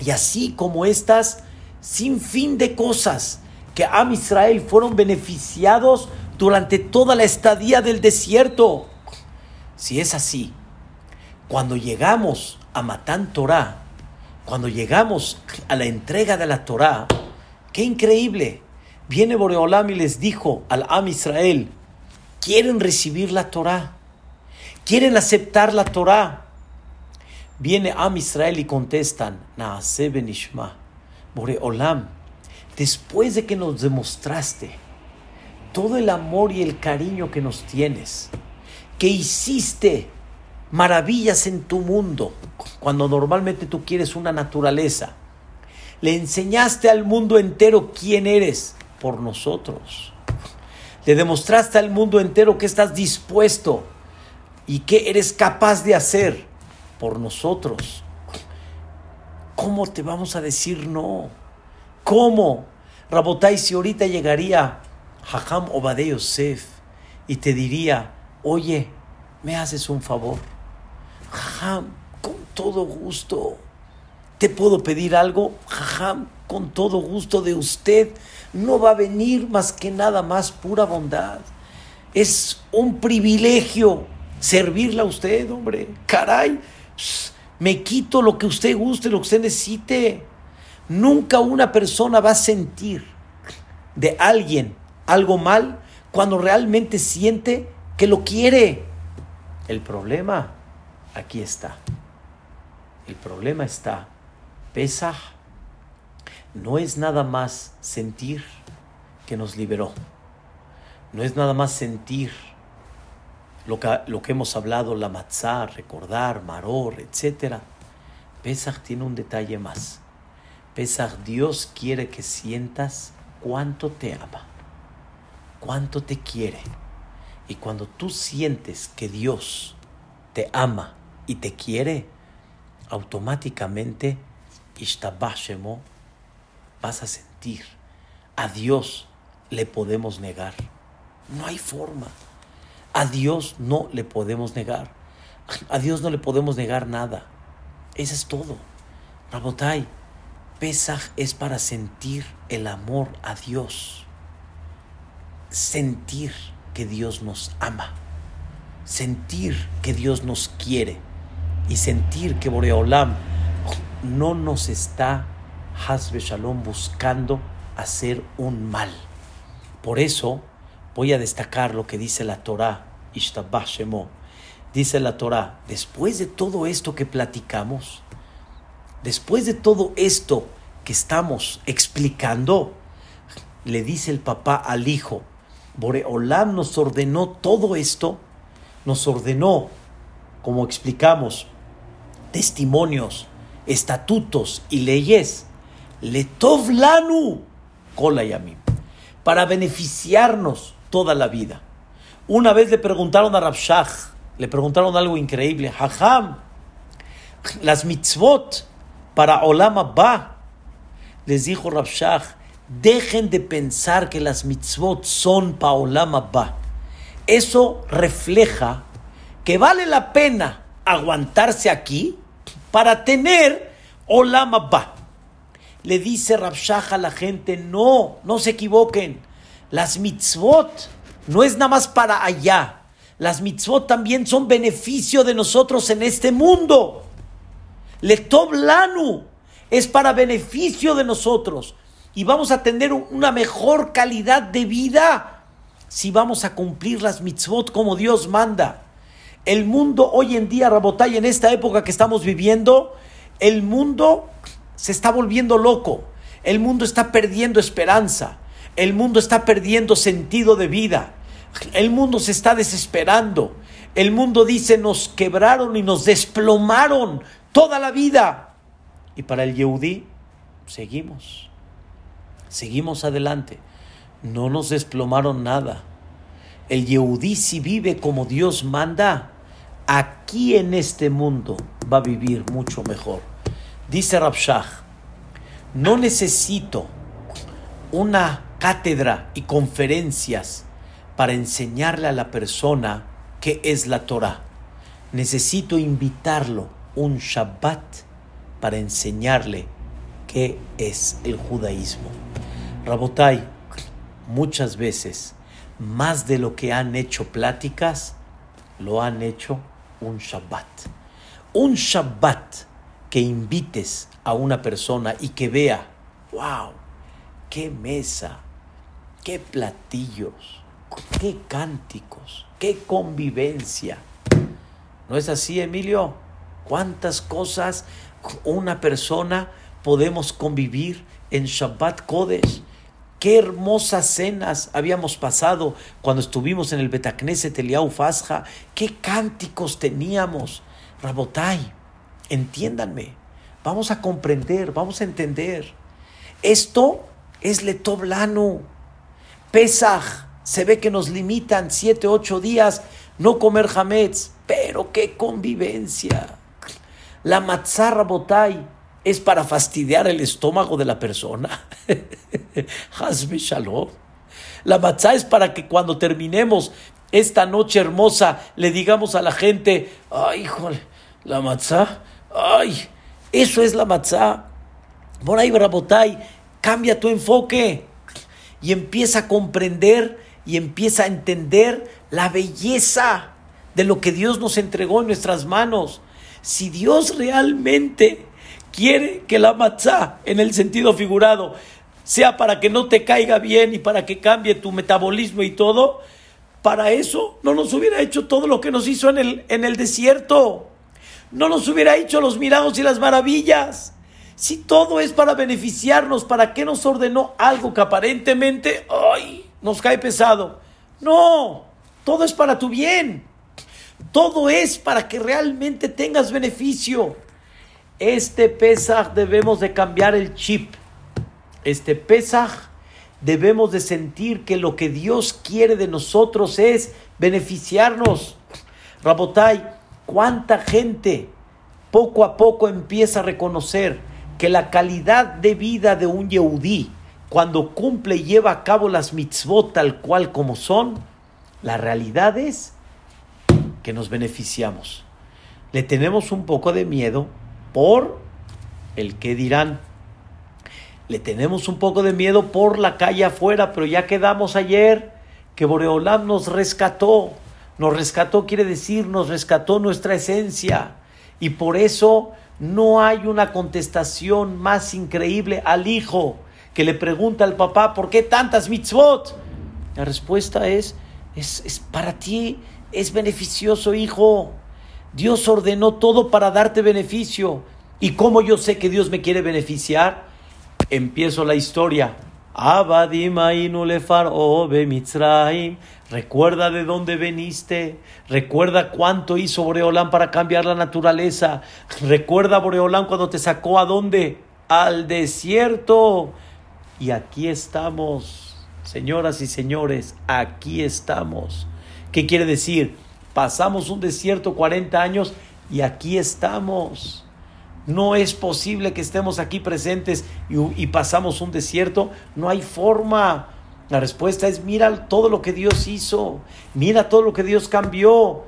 Y así como estas, sin fin de cosas que Am Israel fueron beneficiados durante toda la estadía del desierto. Si es así, cuando llegamos a Matán Torah, cuando llegamos a la entrega de la Torah, qué increíble. Viene Boreolam y les dijo al Am Israel, quieren recibir la Torah, quieren aceptar la Torah. Viene Am Israel y contestan, Naase Benishma, Boreolam, después de que nos demostraste todo el amor y el cariño que nos tienes, que hiciste maravillas en tu mundo, cuando normalmente tú quieres una naturaleza, le enseñaste al mundo entero quién eres por nosotros. Le demostraste al mundo entero que estás dispuesto y que eres capaz de hacer por nosotros. ¿Cómo te vamos a decir no? ¿Cómo? Rabotai, si ahorita llegaría Hajam Obade Yosef y te diría, oye, ¿me haces un favor? Con todo gusto. ¿Te puedo pedir algo? Jajam, con todo gusto de usted. No va a venir más que nada más pura bondad. Es un privilegio servirle a usted, hombre. Caray, me quito lo que usted guste, lo que usted necesite. Nunca una persona va a sentir de alguien algo mal cuando realmente siente que lo quiere. El problema aquí está. El problema está. Pesaj no es nada más sentir que nos liberó. No es nada más sentir lo que, lo que hemos hablado, la matzah, recordar, maror, etc. Pesaj tiene un detalle más. Pesaj, Dios quiere que sientas cuánto te ama, cuánto te quiere. Y cuando tú sientes que Dios te ama y te quiere, automáticamente vas a sentir. A Dios le podemos negar. No hay forma. A Dios no le podemos negar. A Dios no le podemos negar nada. Eso es todo. Rabotai, Pesaj es para sentir el amor a Dios. Sentir que Dios nos ama. Sentir que Dios nos quiere y sentir que Boreolam no nos está, Hasbe Shalom, buscando hacer un mal. Por eso voy a destacar lo que dice la Torah, Ishtabah Shemo. Dice la Torah, después de todo esto que platicamos, después de todo esto que estamos explicando, le dice el papá al hijo, Boreolam nos ordenó todo esto, nos ordenó, como explicamos, testimonios, estatutos y leyes, letov lanu para beneficiarnos toda la vida. Una vez le preguntaron a Rabshah, le preguntaron algo increíble, Hajam, las mitzvot para Olam Abba, les dijo Rabshah, dejen de pensar que las mitzvot son para Olam Abba. Eso refleja que vale la pena aguantarse aquí para tener Olam. Le dice Rabshah a la gente, no, no se equivoquen. Las mitzvot no es nada más para allá. Las mitzvot también son beneficio de nosotros en este mundo. Letov lanu es para beneficio de nosotros. Y vamos a tener una mejor calidad de vida si vamos a cumplir las mitzvot como Dios manda. El mundo hoy en día, Rabotay, en esta época que estamos viviendo, el mundo se está volviendo loco. El mundo está perdiendo esperanza. El mundo está perdiendo sentido de vida. El mundo se está desesperando. El mundo dice, nos quebraron y nos desplomaron toda la vida. Y para el Yehudí, seguimos. Seguimos adelante. No nos desplomaron nada. El Yehudí si vive como Dios manda, aquí en este mundo va a vivir mucho mejor. Dice Rabshah, no necesito una cátedra y conferencias para enseñarle a la persona qué es la Torah. Necesito invitarlo un Shabbat para enseñarle qué es el judaísmo. Rabotai, muchas veces, más de lo que han hecho pláticas, lo han hecho un Shabbat. Un Shabbat que invites a una persona y que vea, wow, qué mesa, qué platillos, qué cánticos, qué convivencia. ¿No es así, Emilio? ¿Cuántas cosas una persona podemos convivir en Shabbat Kodesh? Qué hermosas cenas habíamos pasado cuando estuvimos en el Betacneset Eliau Fasja. Qué cánticos teníamos. Rabotai, entiéndanme. Vamos a comprender, vamos a entender. Esto es Letoblano. Pesaj, se ve que nos limitan siete, ocho días no comer hametz, pero qué convivencia. La matzah Rabotai es para fastidiar el estómago de la persona. Hazme shalom. La matzá es para que cuando terminemos esta noche hermosa le digamos a la gente, ay, híjole, la matzá, ay, eso es la matzá. Por ahí, Brabotay, cambia tu enfoque y empieza a comprender y empieza a entender la belleza de lo que Dios nos entregó en nuestras manos. Si Dios realmente quiere que la matzá, en el sentido figurado, sea para que no te caiga bien y para que cambie tu metabolismo y todo, para eso no nos hubiera hecho todo lo que nos hizo en el, en el desierto. No nos hubiera hecho los milagros y las maravillas. Si todo es para beneficiarnos, ¿para qué nos ordenó algo que aparentemente ay, nos cae pesado? No, todo es para tu bien. Todo es para que realmente tengas beneficio. Este Pesaj debemos de cambiar el chip. Este Pesaj debemos de sentir que lo que Dios quiere de nosotros es beneficiarnos. Rabotai, ¿cuánta gente poco a poco empieza a reconocer que la calidad de vida de un Yehudí, cuando cumple y lleva a cabo las mitzvot tal cual como son, la realidad es que nos beneficiamos. Le tenemos un poco de miedo por el que dirán. Le tenemos un poco de miedo por la calle afuera, pero ya quedamos ayer que Boreolam nos rescató. Nos rescató quiere decir, nos rescató nuestra esencia. Y por eso no hay una contestación más increíble al hijo que le pregunta al papá, ¿por qué tantas mitzvot? La respuesta es, es, es para ti, es beneficioso, hijo. Dios ordenó todo para darte beneficio. ¿Y cómo yo sé que Dios me quiere beneficiar? Empiezo la historia. Recuerda de dónde veniste. Recuerda cuánto hizo Boreolán para cambiar la naturaleza. Recuerda Boreolán cuando te sacó a dónde? Al desierto. Y aquí estamos, señoras y señores, aquí estamos. ¿Qué quiere decir? Pasamos un desierto 40 años y aquí estamos. No es posible que estemos aquí presentes y, pasamos un desierto. No hay forma. La respuesta es, mira todo lo que Dios hizo. Mira todo lo que Dios cambió.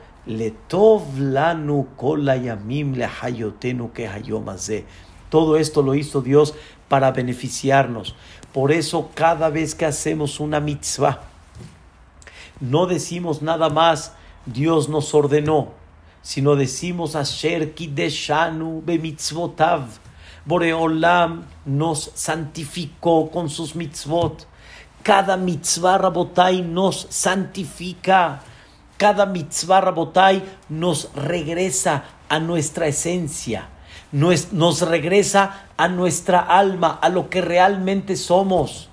Todo esto lo hizo Dios para beneficiarnos. Por eso cada vez que hacemos una mitzvah, no decimos nada más Dios nos ordenó, sino decimos Asher Kideshanu bemitzvotav. Boreolam nos santificó con sus mitzvot. Cada mitzvah rabotai nos santifica. Cada mitzvah rabotai nos regresa a nuestra esencia. Nos, nos regresa a nuestra alma, a lo que realmente somos.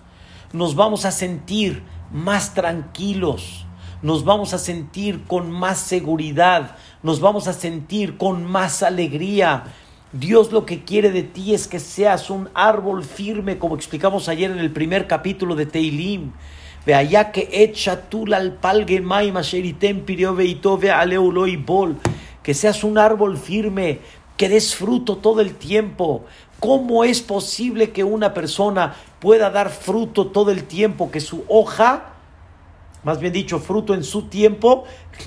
Nos vamos a sentir más tranquilos nos vamos a sentir con más seguridad, nos vamos a sentir con más alegría. Dios lo que quiere de ti es que seas un árbol firme, como explicamos ayer en el primer capítulo de Teilim. Ve allá que echa tú al palgue bol. Que seas un árbol firme, que des fruto todo el tiempo. ¿Cómo es posible que una persona pueda dar fruto todo el tiempo? Que su hoja más bien dicho, fruto en su tiempo,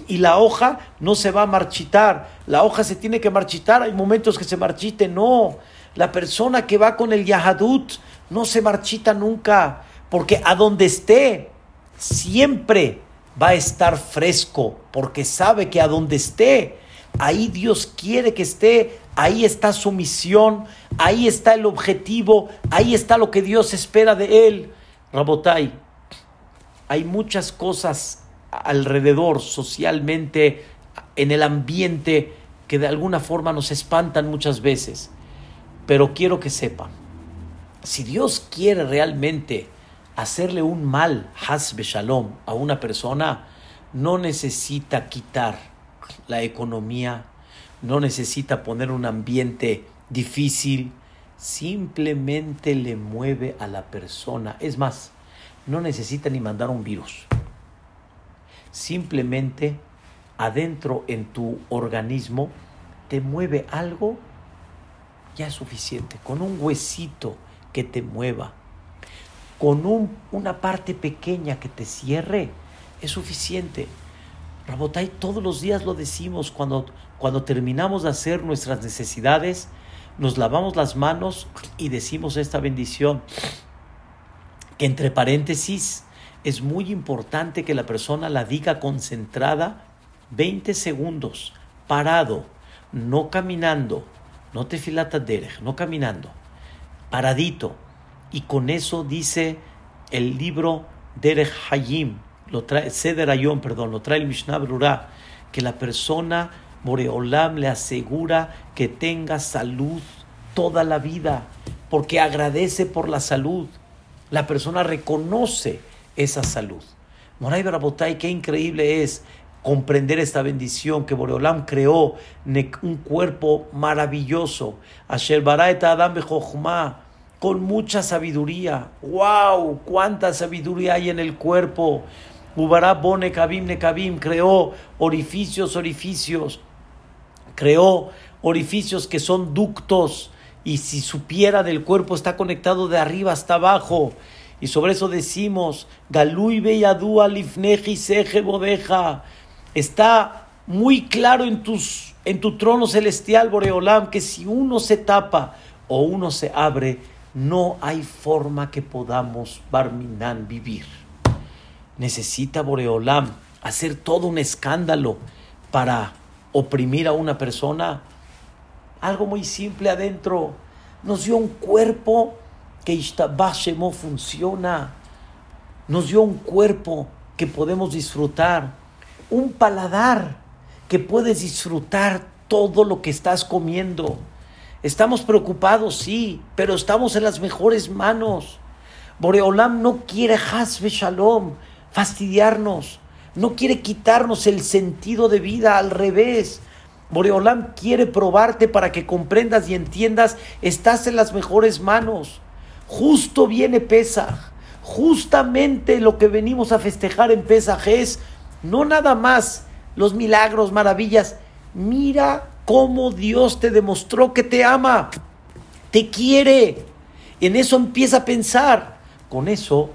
y la hoja no se va a marchitar. La hoja se tiene que marchitar, hay momentos que se marchite, no. La persona que va con el Yahadut no se marchita nunca, porque a donde esté, siempre va a estar fresco, porque sabe que a donde esté, ahí Dios quiere que esté, ahí está su misión, ahí está el objetivo, ahí está lo que Dios espera de él. Rabotai, hay muchas cosas alrededor, socialmente, en el ambiente, que de alguna forma nos espantan muchas veces. Pero quiero que sepan, si Dios quiere realmente hacerle un mal, hasbe shalom, a una persona, no necesita quitar la economía, no necesita poner un ambiente difícil, simplemente le mueve a la persona. Es más, no necesita ni mandar un virus. Simplemente adentro en tu organismo te mueve algo, ya es suficiente. Con un huesito que te mueva, con un, una parte pequeña que te cierre, es suficiente. Rabotay, todos los días lo decimos, cuando, cuando terminamos de hacer nuestras necesidades, nos lavamos las manos y decimos esta bendición. Entre paréntesis, es muy importante que la persona la diga concentrada 20 segundos, parado, no caminando, no te filata derech, no caminando, paradito. Y con eso dice el libro Derech Hayim, lo trae, Seder Ayom, perdón, lo trae el Mishnah Brura, que la persona Moreolam le asegura que tenga salud toda la vida, porque agradece por la salud. La persona reconoce esa salud. Moray Barabotay, qué increíble es comprender esta bendición que Boreolam creó un cuerpo maravilloso. Asher Adam con mucha sabiduría. ¡Wow! ¡Cuánta sabiduría hay en el cuerpo! Ubará Bone Kabim Nekabim creó orificios, orificios. Creó orificios que son ductos. Y si supiera del cuerpo está conectado de arriba hasta abajo. Y sobre eso decimos, Galui Beyadua Lifneji Seje Bodeja Está muy claro en, tus, en tu trono celestial, Boreolam, que si uno se tapa o uno se abre, no hay forma que podamos, Barminan, vivir. Necesita Boreolam hacer todo un escándalo para oprimir a una persona. Algo muy simple adentro. Nos dio un cuerpo que Ishtabashemo funciona. Nos dio un cuerpo que podemos disfrutar un paladar que puedes disfrutar todo lo que estás comiendo. Estamos preocupados, sí, pero estamos en las mejores manos. Boreolam no quiere shalom, fastidiarnos, no quiere quitarnos el sentido de vida, al revés. Boreolam quiere probarte para que comprendas y entiendas, estás en las mejores manos. Justo viene Pesaj. Justamente lo que venimos a festejar en Pesaj es no nada más los milagros, maravillas. Mira cómo Dios te demostró que te ama, te quiere. En eso empieza a pensar. Con eso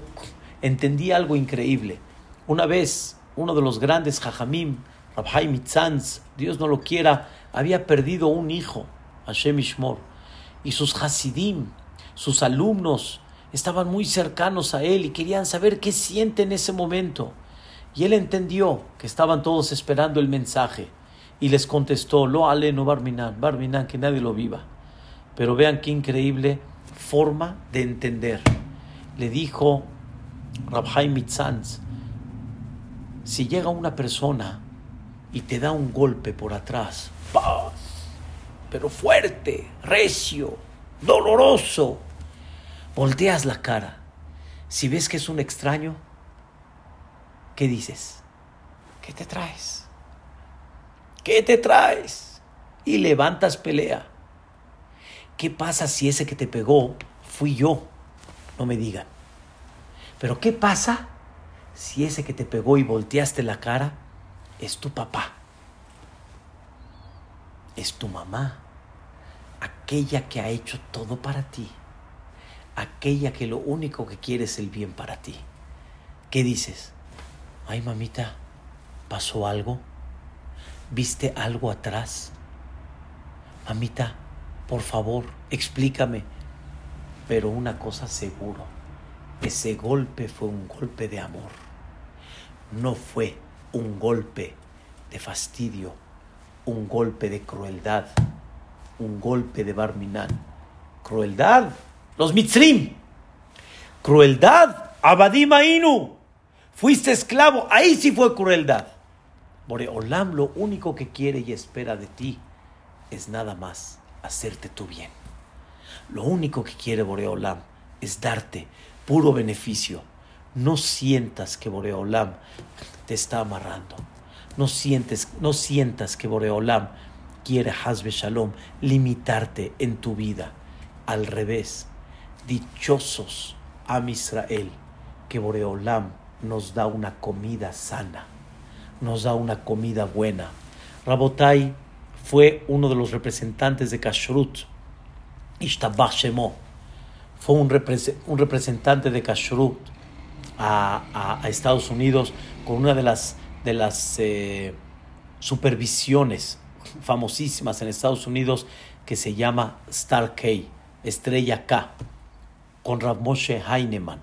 entendí algo increíble. Una vez, uno de los grandes Jajamim, Rabhai Mitzanz, Dios no lo quiera, había perdido un hijo, Hashem Ishmor. Y sus Hasidim, sus alumnos, estaban muy cercanos a él y querían saber qué siente en ese momento. Y él entendió que estaban todos esperando el mensaje y les contestó, lo ale no barminan, barminan, que nadie lo viva. Pero vean qué increíble forma de entender. Le dijo Rabhai Mitzanz, si llega una persona y te da un golpe por atrás, ¡paz! pero fuerte, recio, doloroso, volteas la cara. Si ves que es un extraño, ¿qué dices? ¿Qué te traes? ¿Qué te traes? Y levantas pelea. ¿Qué pasa si ese que te pegó fui yo? No me digan. Pero ¿qué pasa si ese que te pegó y volteaste la cara es tu papá, es tu mamá, aquella que ha hecho todo para ti, aquella que lo único que quiere es el bien para ti. ¿Qué dices? Ay, mamita, ¿pasó algo? ¿Viste algo atrás? Mamita, por favor, explícame. Pero una cosa seguro, ese golpe fue un golpe de amor. No fue un golpe de fastidio, un golpe de crueldad, un golpe de Barminan. Crueldad, los mitzrim. Crueldad, Abadim. Fuiste esclavo, ahí sí fue crueldad. Boreolam lo único que quiere y espera de ti es nada más hacerte tu bien. Lo único que quiere Boreolam es darte puro beneficio. No sientas que Boreolam te está amarrando. No, sientes, no sientas que Boreolam quiere Hazbe Shalom limitarte en tu vida. Al revés, dichosos a Israel que Boreolam nos da una comida sana, nos da una comida buena. Rabotai fue uno de los representantes de Kashrut, Ishtabach Shemo, fue un, representante de Kashrut a, Estados Unidos con una de las, de las eh, supervisiones famosísimas en Estados Unidos que se llama Star K, Estrella K, con Rav Moshe Heinemann.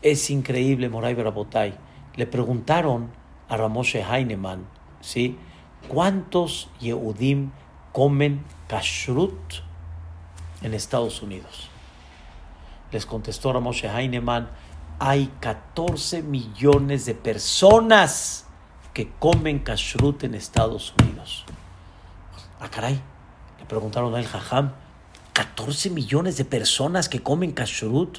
Es increíble, Moray Barabotay. Le preguntaron a Rav Moshe Heinemann, ¿sí? ¿Cuántos Yehudim comen kashrut en Estados Unidos? Les contestó Ramoshe Heinemann, hay 14 millones de personas que comen kashrut en Estados Unidos. Ah, caray, le preguntaron a el Jajam, 14 millones de personas que comen kashrut.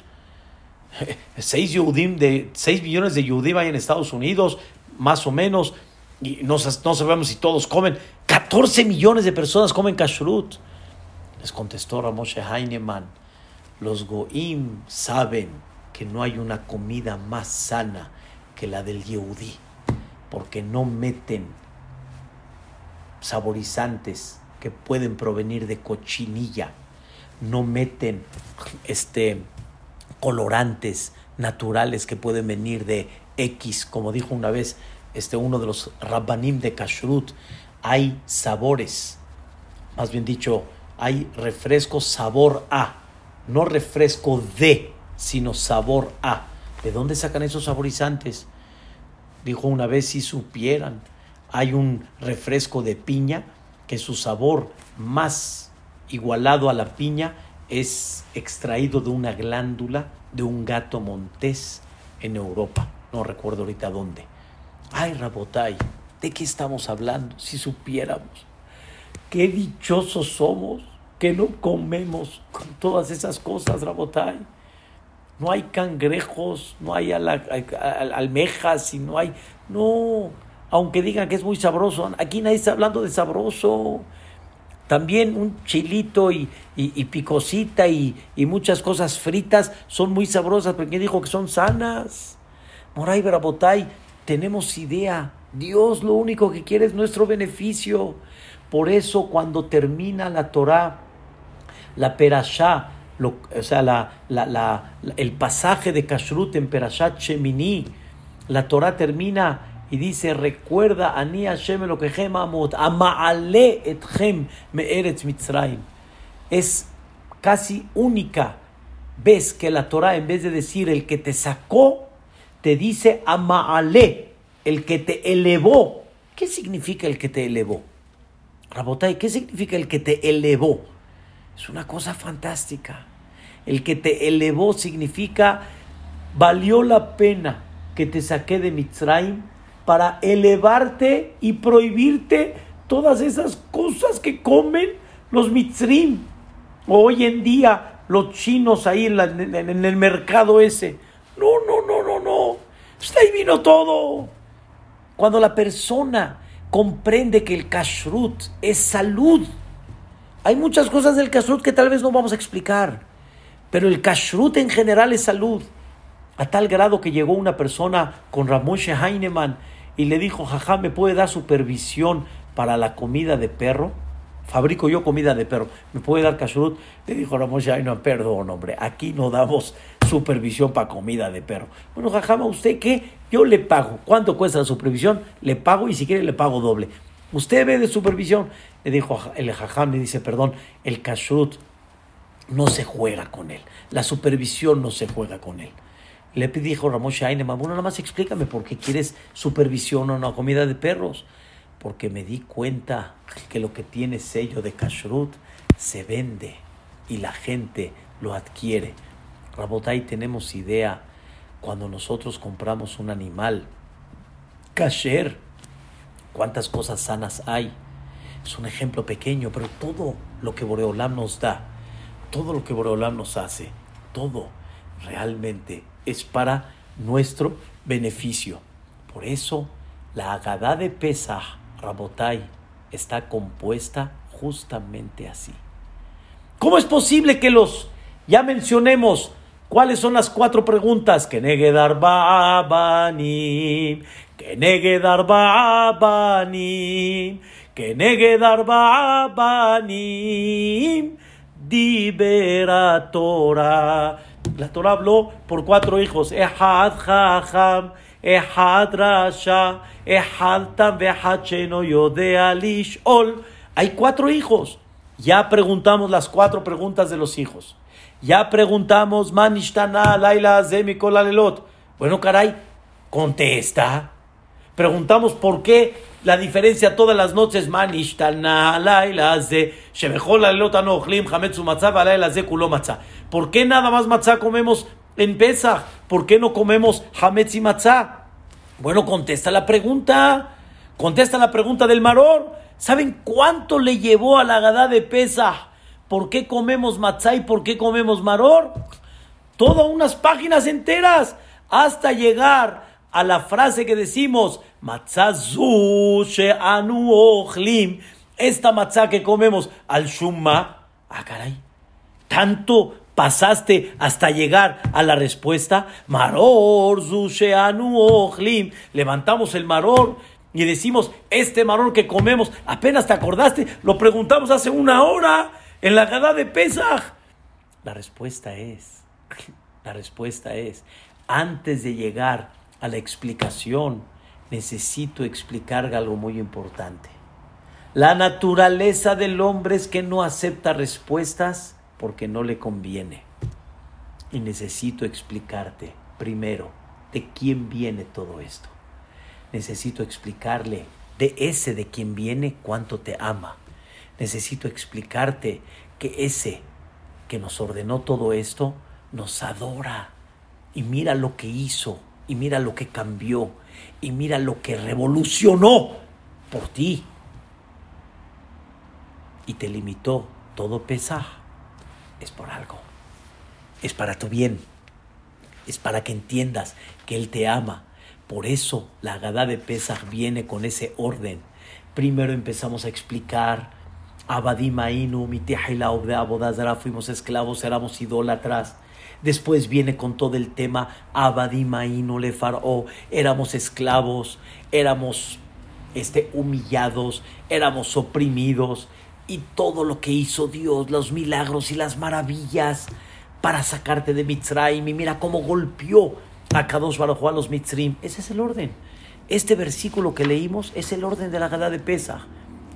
6, de, 6 millones de Yehudim hay en Estados Unidos, más o menos y no, no, sabemos si todos comen. 14 millones de personas comen kashrut. Les contestó Ramoshe Heinemann, los goim saben que no hay una comida más sana que la del Yehudí, porque no meten saborizantes que pueden provenir de cochinilla, no meten este colorantes naturales que pueden venir de X, como dijo una vez este, uno de los rabbanim de Kashrut, hay sabores, más bien dicho, hay refresco sabor a, no refresco de, sino sabor a. ¿De dónde sacan esos saborizantes? Dijo una vez, si supieran, hay un refresco de piña que su sabor más igualado a la piña es extraído de una glándula de un gato montés en Europa. No recuerdo ahorita dónde. Ay, Rabotay, ¿de qué estamos hablando? Si supiéramos. Qué dichosos somos que no comemos con todas esas cosas, Rabotay. No hay cangrejos, no hay almejas y no hay... No, aunque digan que es muy sabroso, aquí nadie está hablando de sabroso. También un chilito y, picosita y, y, muchas cosas fritas son muy sabrosas, pero ¿quién dijo que son sanas? Moray Rabotay, tenemos idea. Dios lo único que quiere es nuestro beneficio. Por eso cuando termina la Torah, la Perashá, o sea, la, el pasaje de Kashrut en Perashat Shemini, la Torah termina y dice, recuerda, Ani Hashem lo que amaale etchem me'eretz Mitzrayim. Es casi única vez que la Torah, en vez de decir el que te sacó, te dice Amaale, el que te elevó. ¿Qué significa el que te elevó? Rabotay, ¿qué significa el que te elevó? Es una cosa fantástica. El que te elevó significa valió la pena que te saqué de Mitzrayim para elevarte y prohibirte todas esas cosas que comen los Mitzrim. Hoy en día los chinos ahí en, el mercado ese. No, no, no, no, no. Pues ahí vino todo. Cuando la persona comprende que el kashrut es salud, hay muchas cosas del kashrut que tal vez no vamos a explicar, pero el kashrut en general es salud. A tal grado que llegó una persona con Ramoshe Heinemann y le dijo, jaja, ¿me puede dar supervisión para la comida de perro? Fabrico yo comida de perro, ¿me puede dar kashrut? Le dijo Ramoshe Heinemann, perdón, hombre, aquí no damos supervisión para comida de perro. Bueno, jajama, ¿usted qué? Yo le pago. ¿Cuánto cuesta la supervisión? Le pago y si quiere le pago doble. ¿Usted ve de supervisión? Le dijo el jajam, le dice, perdón, el kashrut no se juega con él. La supervisión no se juega con él. Le dijo Ramón Shaineman, bueno, nada más explícame por qué quieres supervisión o una comida de perros. Porque me di cuenta que lo que tiene sello de kashrut se vende y la gente lo adquiere. Rabotai, tenemos idea cuando nosotros compramos un animal kasher, cuántas cosas sanas hay. Es un ejemplo pequeño, pero todo lo que Boreolam nos da, todo lo que Boreolam nos hace, todo realmente es para nuestro beneficio. Por eso la Agadá de Pesach, Rabotai, está compuesta justamente así. ¿Cómo es posible que los, ya mencionemos, cuáles son las cuatro preguntas? Que negue darbanim, que negue darbanim, que negue darbanim, dibera Torah. La Torah habló por cuatro hijos. Ehad Jajam, Ehad Rasha, Ehad Tam, Cheno Yodea Lishol. Hay cuatro hijos. Ya preguntamos las cuatro preguntas de los hijos. Ya preguntamos, Manishtana, Laila, Zemikol, Alelot. Bueno, caray, contesta. Preguntamos por qué la diferencia todas las noches. ¿Por qué nada más matzá comemos en Pesach? ¿Por qué no comemos hametz y matzá? Bueno, contesta la pregunta. Contesta la pregunta del maror. ¿Saben cuánto le llevó a la gada de Pesach? ¿Por qué comemos matzá y por qué comemos maror? Todas unas páginas enteras hasta llegar a la frase que decimos matzá anu ochlim. Esta matzá que comemos al shumma. Ah, caray. Tanto pasaste hasta llegar a la respuesta. Maror, Zusheanu, Ochlim. Levantamos el maror y decimos, este maror que comemos, apenas te acordaste, lo preguntamos hace una hora en la gada de Pesach. La respuesta es, la respuesta es, antes de llegar a la explicación, necesito explicar algo muy importante. La naturaleza del hombre es que no acepta respuestas porque no le conviene. Y necesito explicarte primero de quién viene todo esto. Necesito explicarle de ese de quien viene cuánto te ama. Necesito explicarte que ese que nos ordenó todo esto nos adora. Y mira lo que hizo, y mira lo que cambió, y mira lo que revolucionó por ti. Y te limitó todo pesar es por algo. Es para tu bien. Es para que entiendas que Él te ama. Por eso la Agadá de Pesach viene con ese orden. Primero empezamos a explicar Abadimainu, Mitihaila de Abodazara, fuimos esclavos, éramos idólatras. Después viene con todo el tema Abadimainu le Faro, éramos esclavos, éramos este, humillados, éramos oprimidos y todo lo que hizo Dios, los milagros y las maravillas para sacarte de Mitzrayim. Y mira cómo golpeó a Kadosh Baruj a los Mitzrim. Ese es el orden. Este versículo que leímos es el orden de la Gada de Pesach.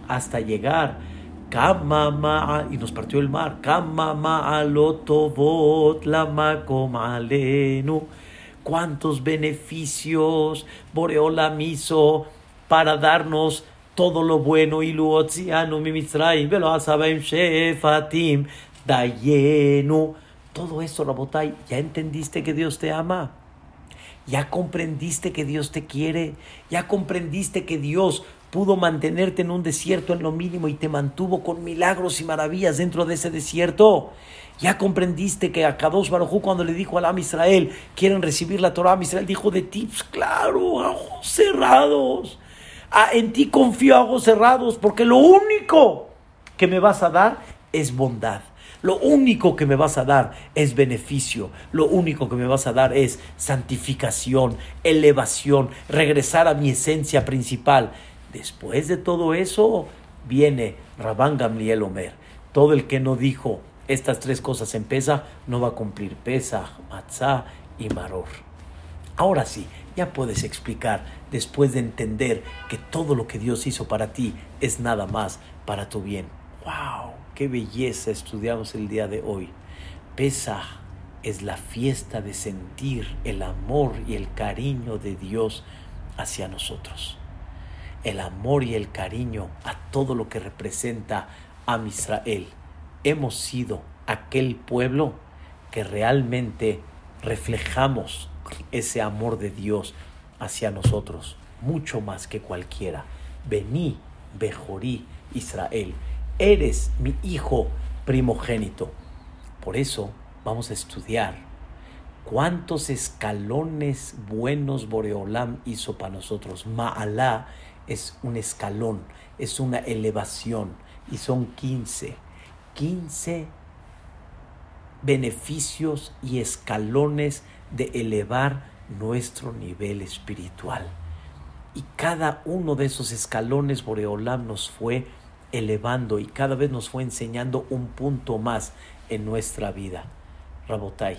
Hasta llegar, y nos partió el mar. Cuántos beneficios Boreolam hizo para darnos todo lo bueno y lo mi velo shefatim, dayenu. Todo esto, Rabotai, ¿ya entendiste que Dios te ama? ¿Ya comprendiste que Dios te quiere? ¿Ya comprendiste que Dios pudo mantenerte en un desierto en lo mínimo y te mantuvo con milagros y maravillas dentro de ese desierto? ¿Ya comprendiste que a Kadosh Baruj cuando le dijo al Am Israel, quieren recibir la Torah, Am Israel dijo de ti, pues claro, ojos cerrados. Ah, en ti confío ojos cerrados, porque lo único que me vas a dar es bondad. Lo único que me vas a dar es beneficio. Lo único que me vas a dar es santificación, elevación, regresar a mi esencia principal. Después de todo eso viene Rabán Gamliel Omer. Todo el que no dijo estas tres cosas en Pesa no va a cumplir Pesa, Matzah y Maror. Ahora sí, ya puedes explicar, después de entender que todo lo que Dios hizo para ti es nada más para tu bien. ¡Wow! ¡Qué belleza estudiamos el día de hoy! Pesaj es la fiesta de sentir el amor y el cariño de Dios hacia nosotros. El amor y el cariño a todo lo que representa a Israel. Hemos sido aquel pueblo que realmente reflejamos ese amor de Dios hacia nosotros, mucho más que cualquiera. Vení, Bejorí, Israel, eres mi hijo primogénito. Por eso vamos a estudiar cuántos escalones buenos Boreolam hizo para nosotros. Ma'alá es un escalón, es una elevación y son 15. 15 beneficios y escalones de elevar nuestro nivel espiritual. Y cada uno de esos escalones Boreolam nos fue elevando y cada vez nos fue enseñando un punto más en nuestra vida. Rabotai,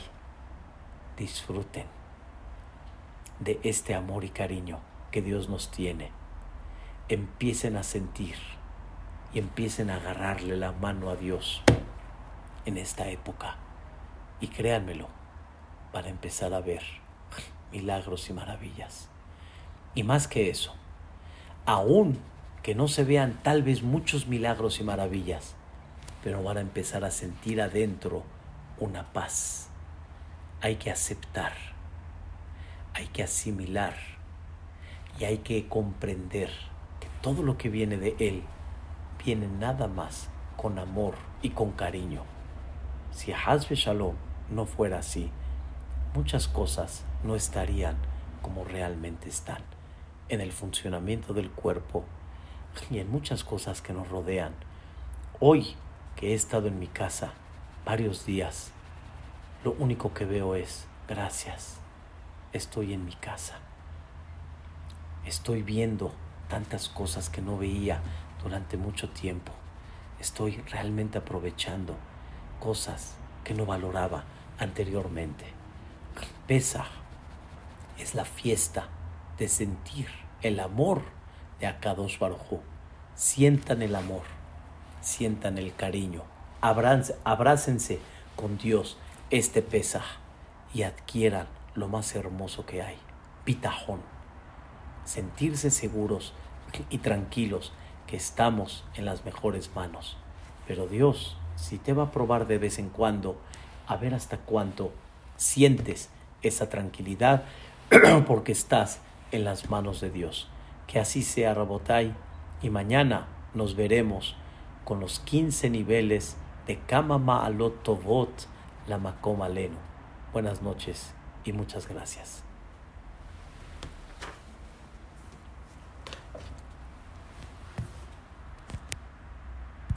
disfruten de este amor y cariño que Dios nos tiene. Empiecen a sentir y empiecen a agarrarle la mano a Dios en esta época. Y créanmelo, para empezar a ver milagros y maravillas. Y más que eso, aún que no se vean tal vez muchos milagros y maravillas, pero van a empezar a sentir adentro una paz. Hay que aceptar, hay que asimilar y hay que comprender todo lo que viene de Él viene nada más con amor y con cariño. Si Hazbe Shalom no fuera así, muchas cosas no estarían como realmente están en el funcionamiento del cuerpo y en muchas cosas que nos rodean. Hoy que he estado en mi casa varios días, lo único que veo es gracias, estoy en mi casa. Estoy viendo tantas cosas que no veía durante mucho tiempo. Estoy realmente aprovechando cosas que no valoraba anteriormente. Pesa es la fiesta de sentir el amor de Akadosh Baruj Sientan el amor, sientan el cariño, abrácense con Dios este Pesaj y adquieran lo más hermoso que hay, pitajón. Sentirse seguros y tranquilos que estamos en las mejores manos. Pero Dios, si te va a probar de vez en cuando, a ver hasta cuánto sientes esa tranquilidad porque estás en las manos de Dios. Que así sea, Rabotai, y mañana nos veremos con los 15 niveles de Kama Ma'alot Tovot la Makom Alenu. Buenas noches y muchas gracias.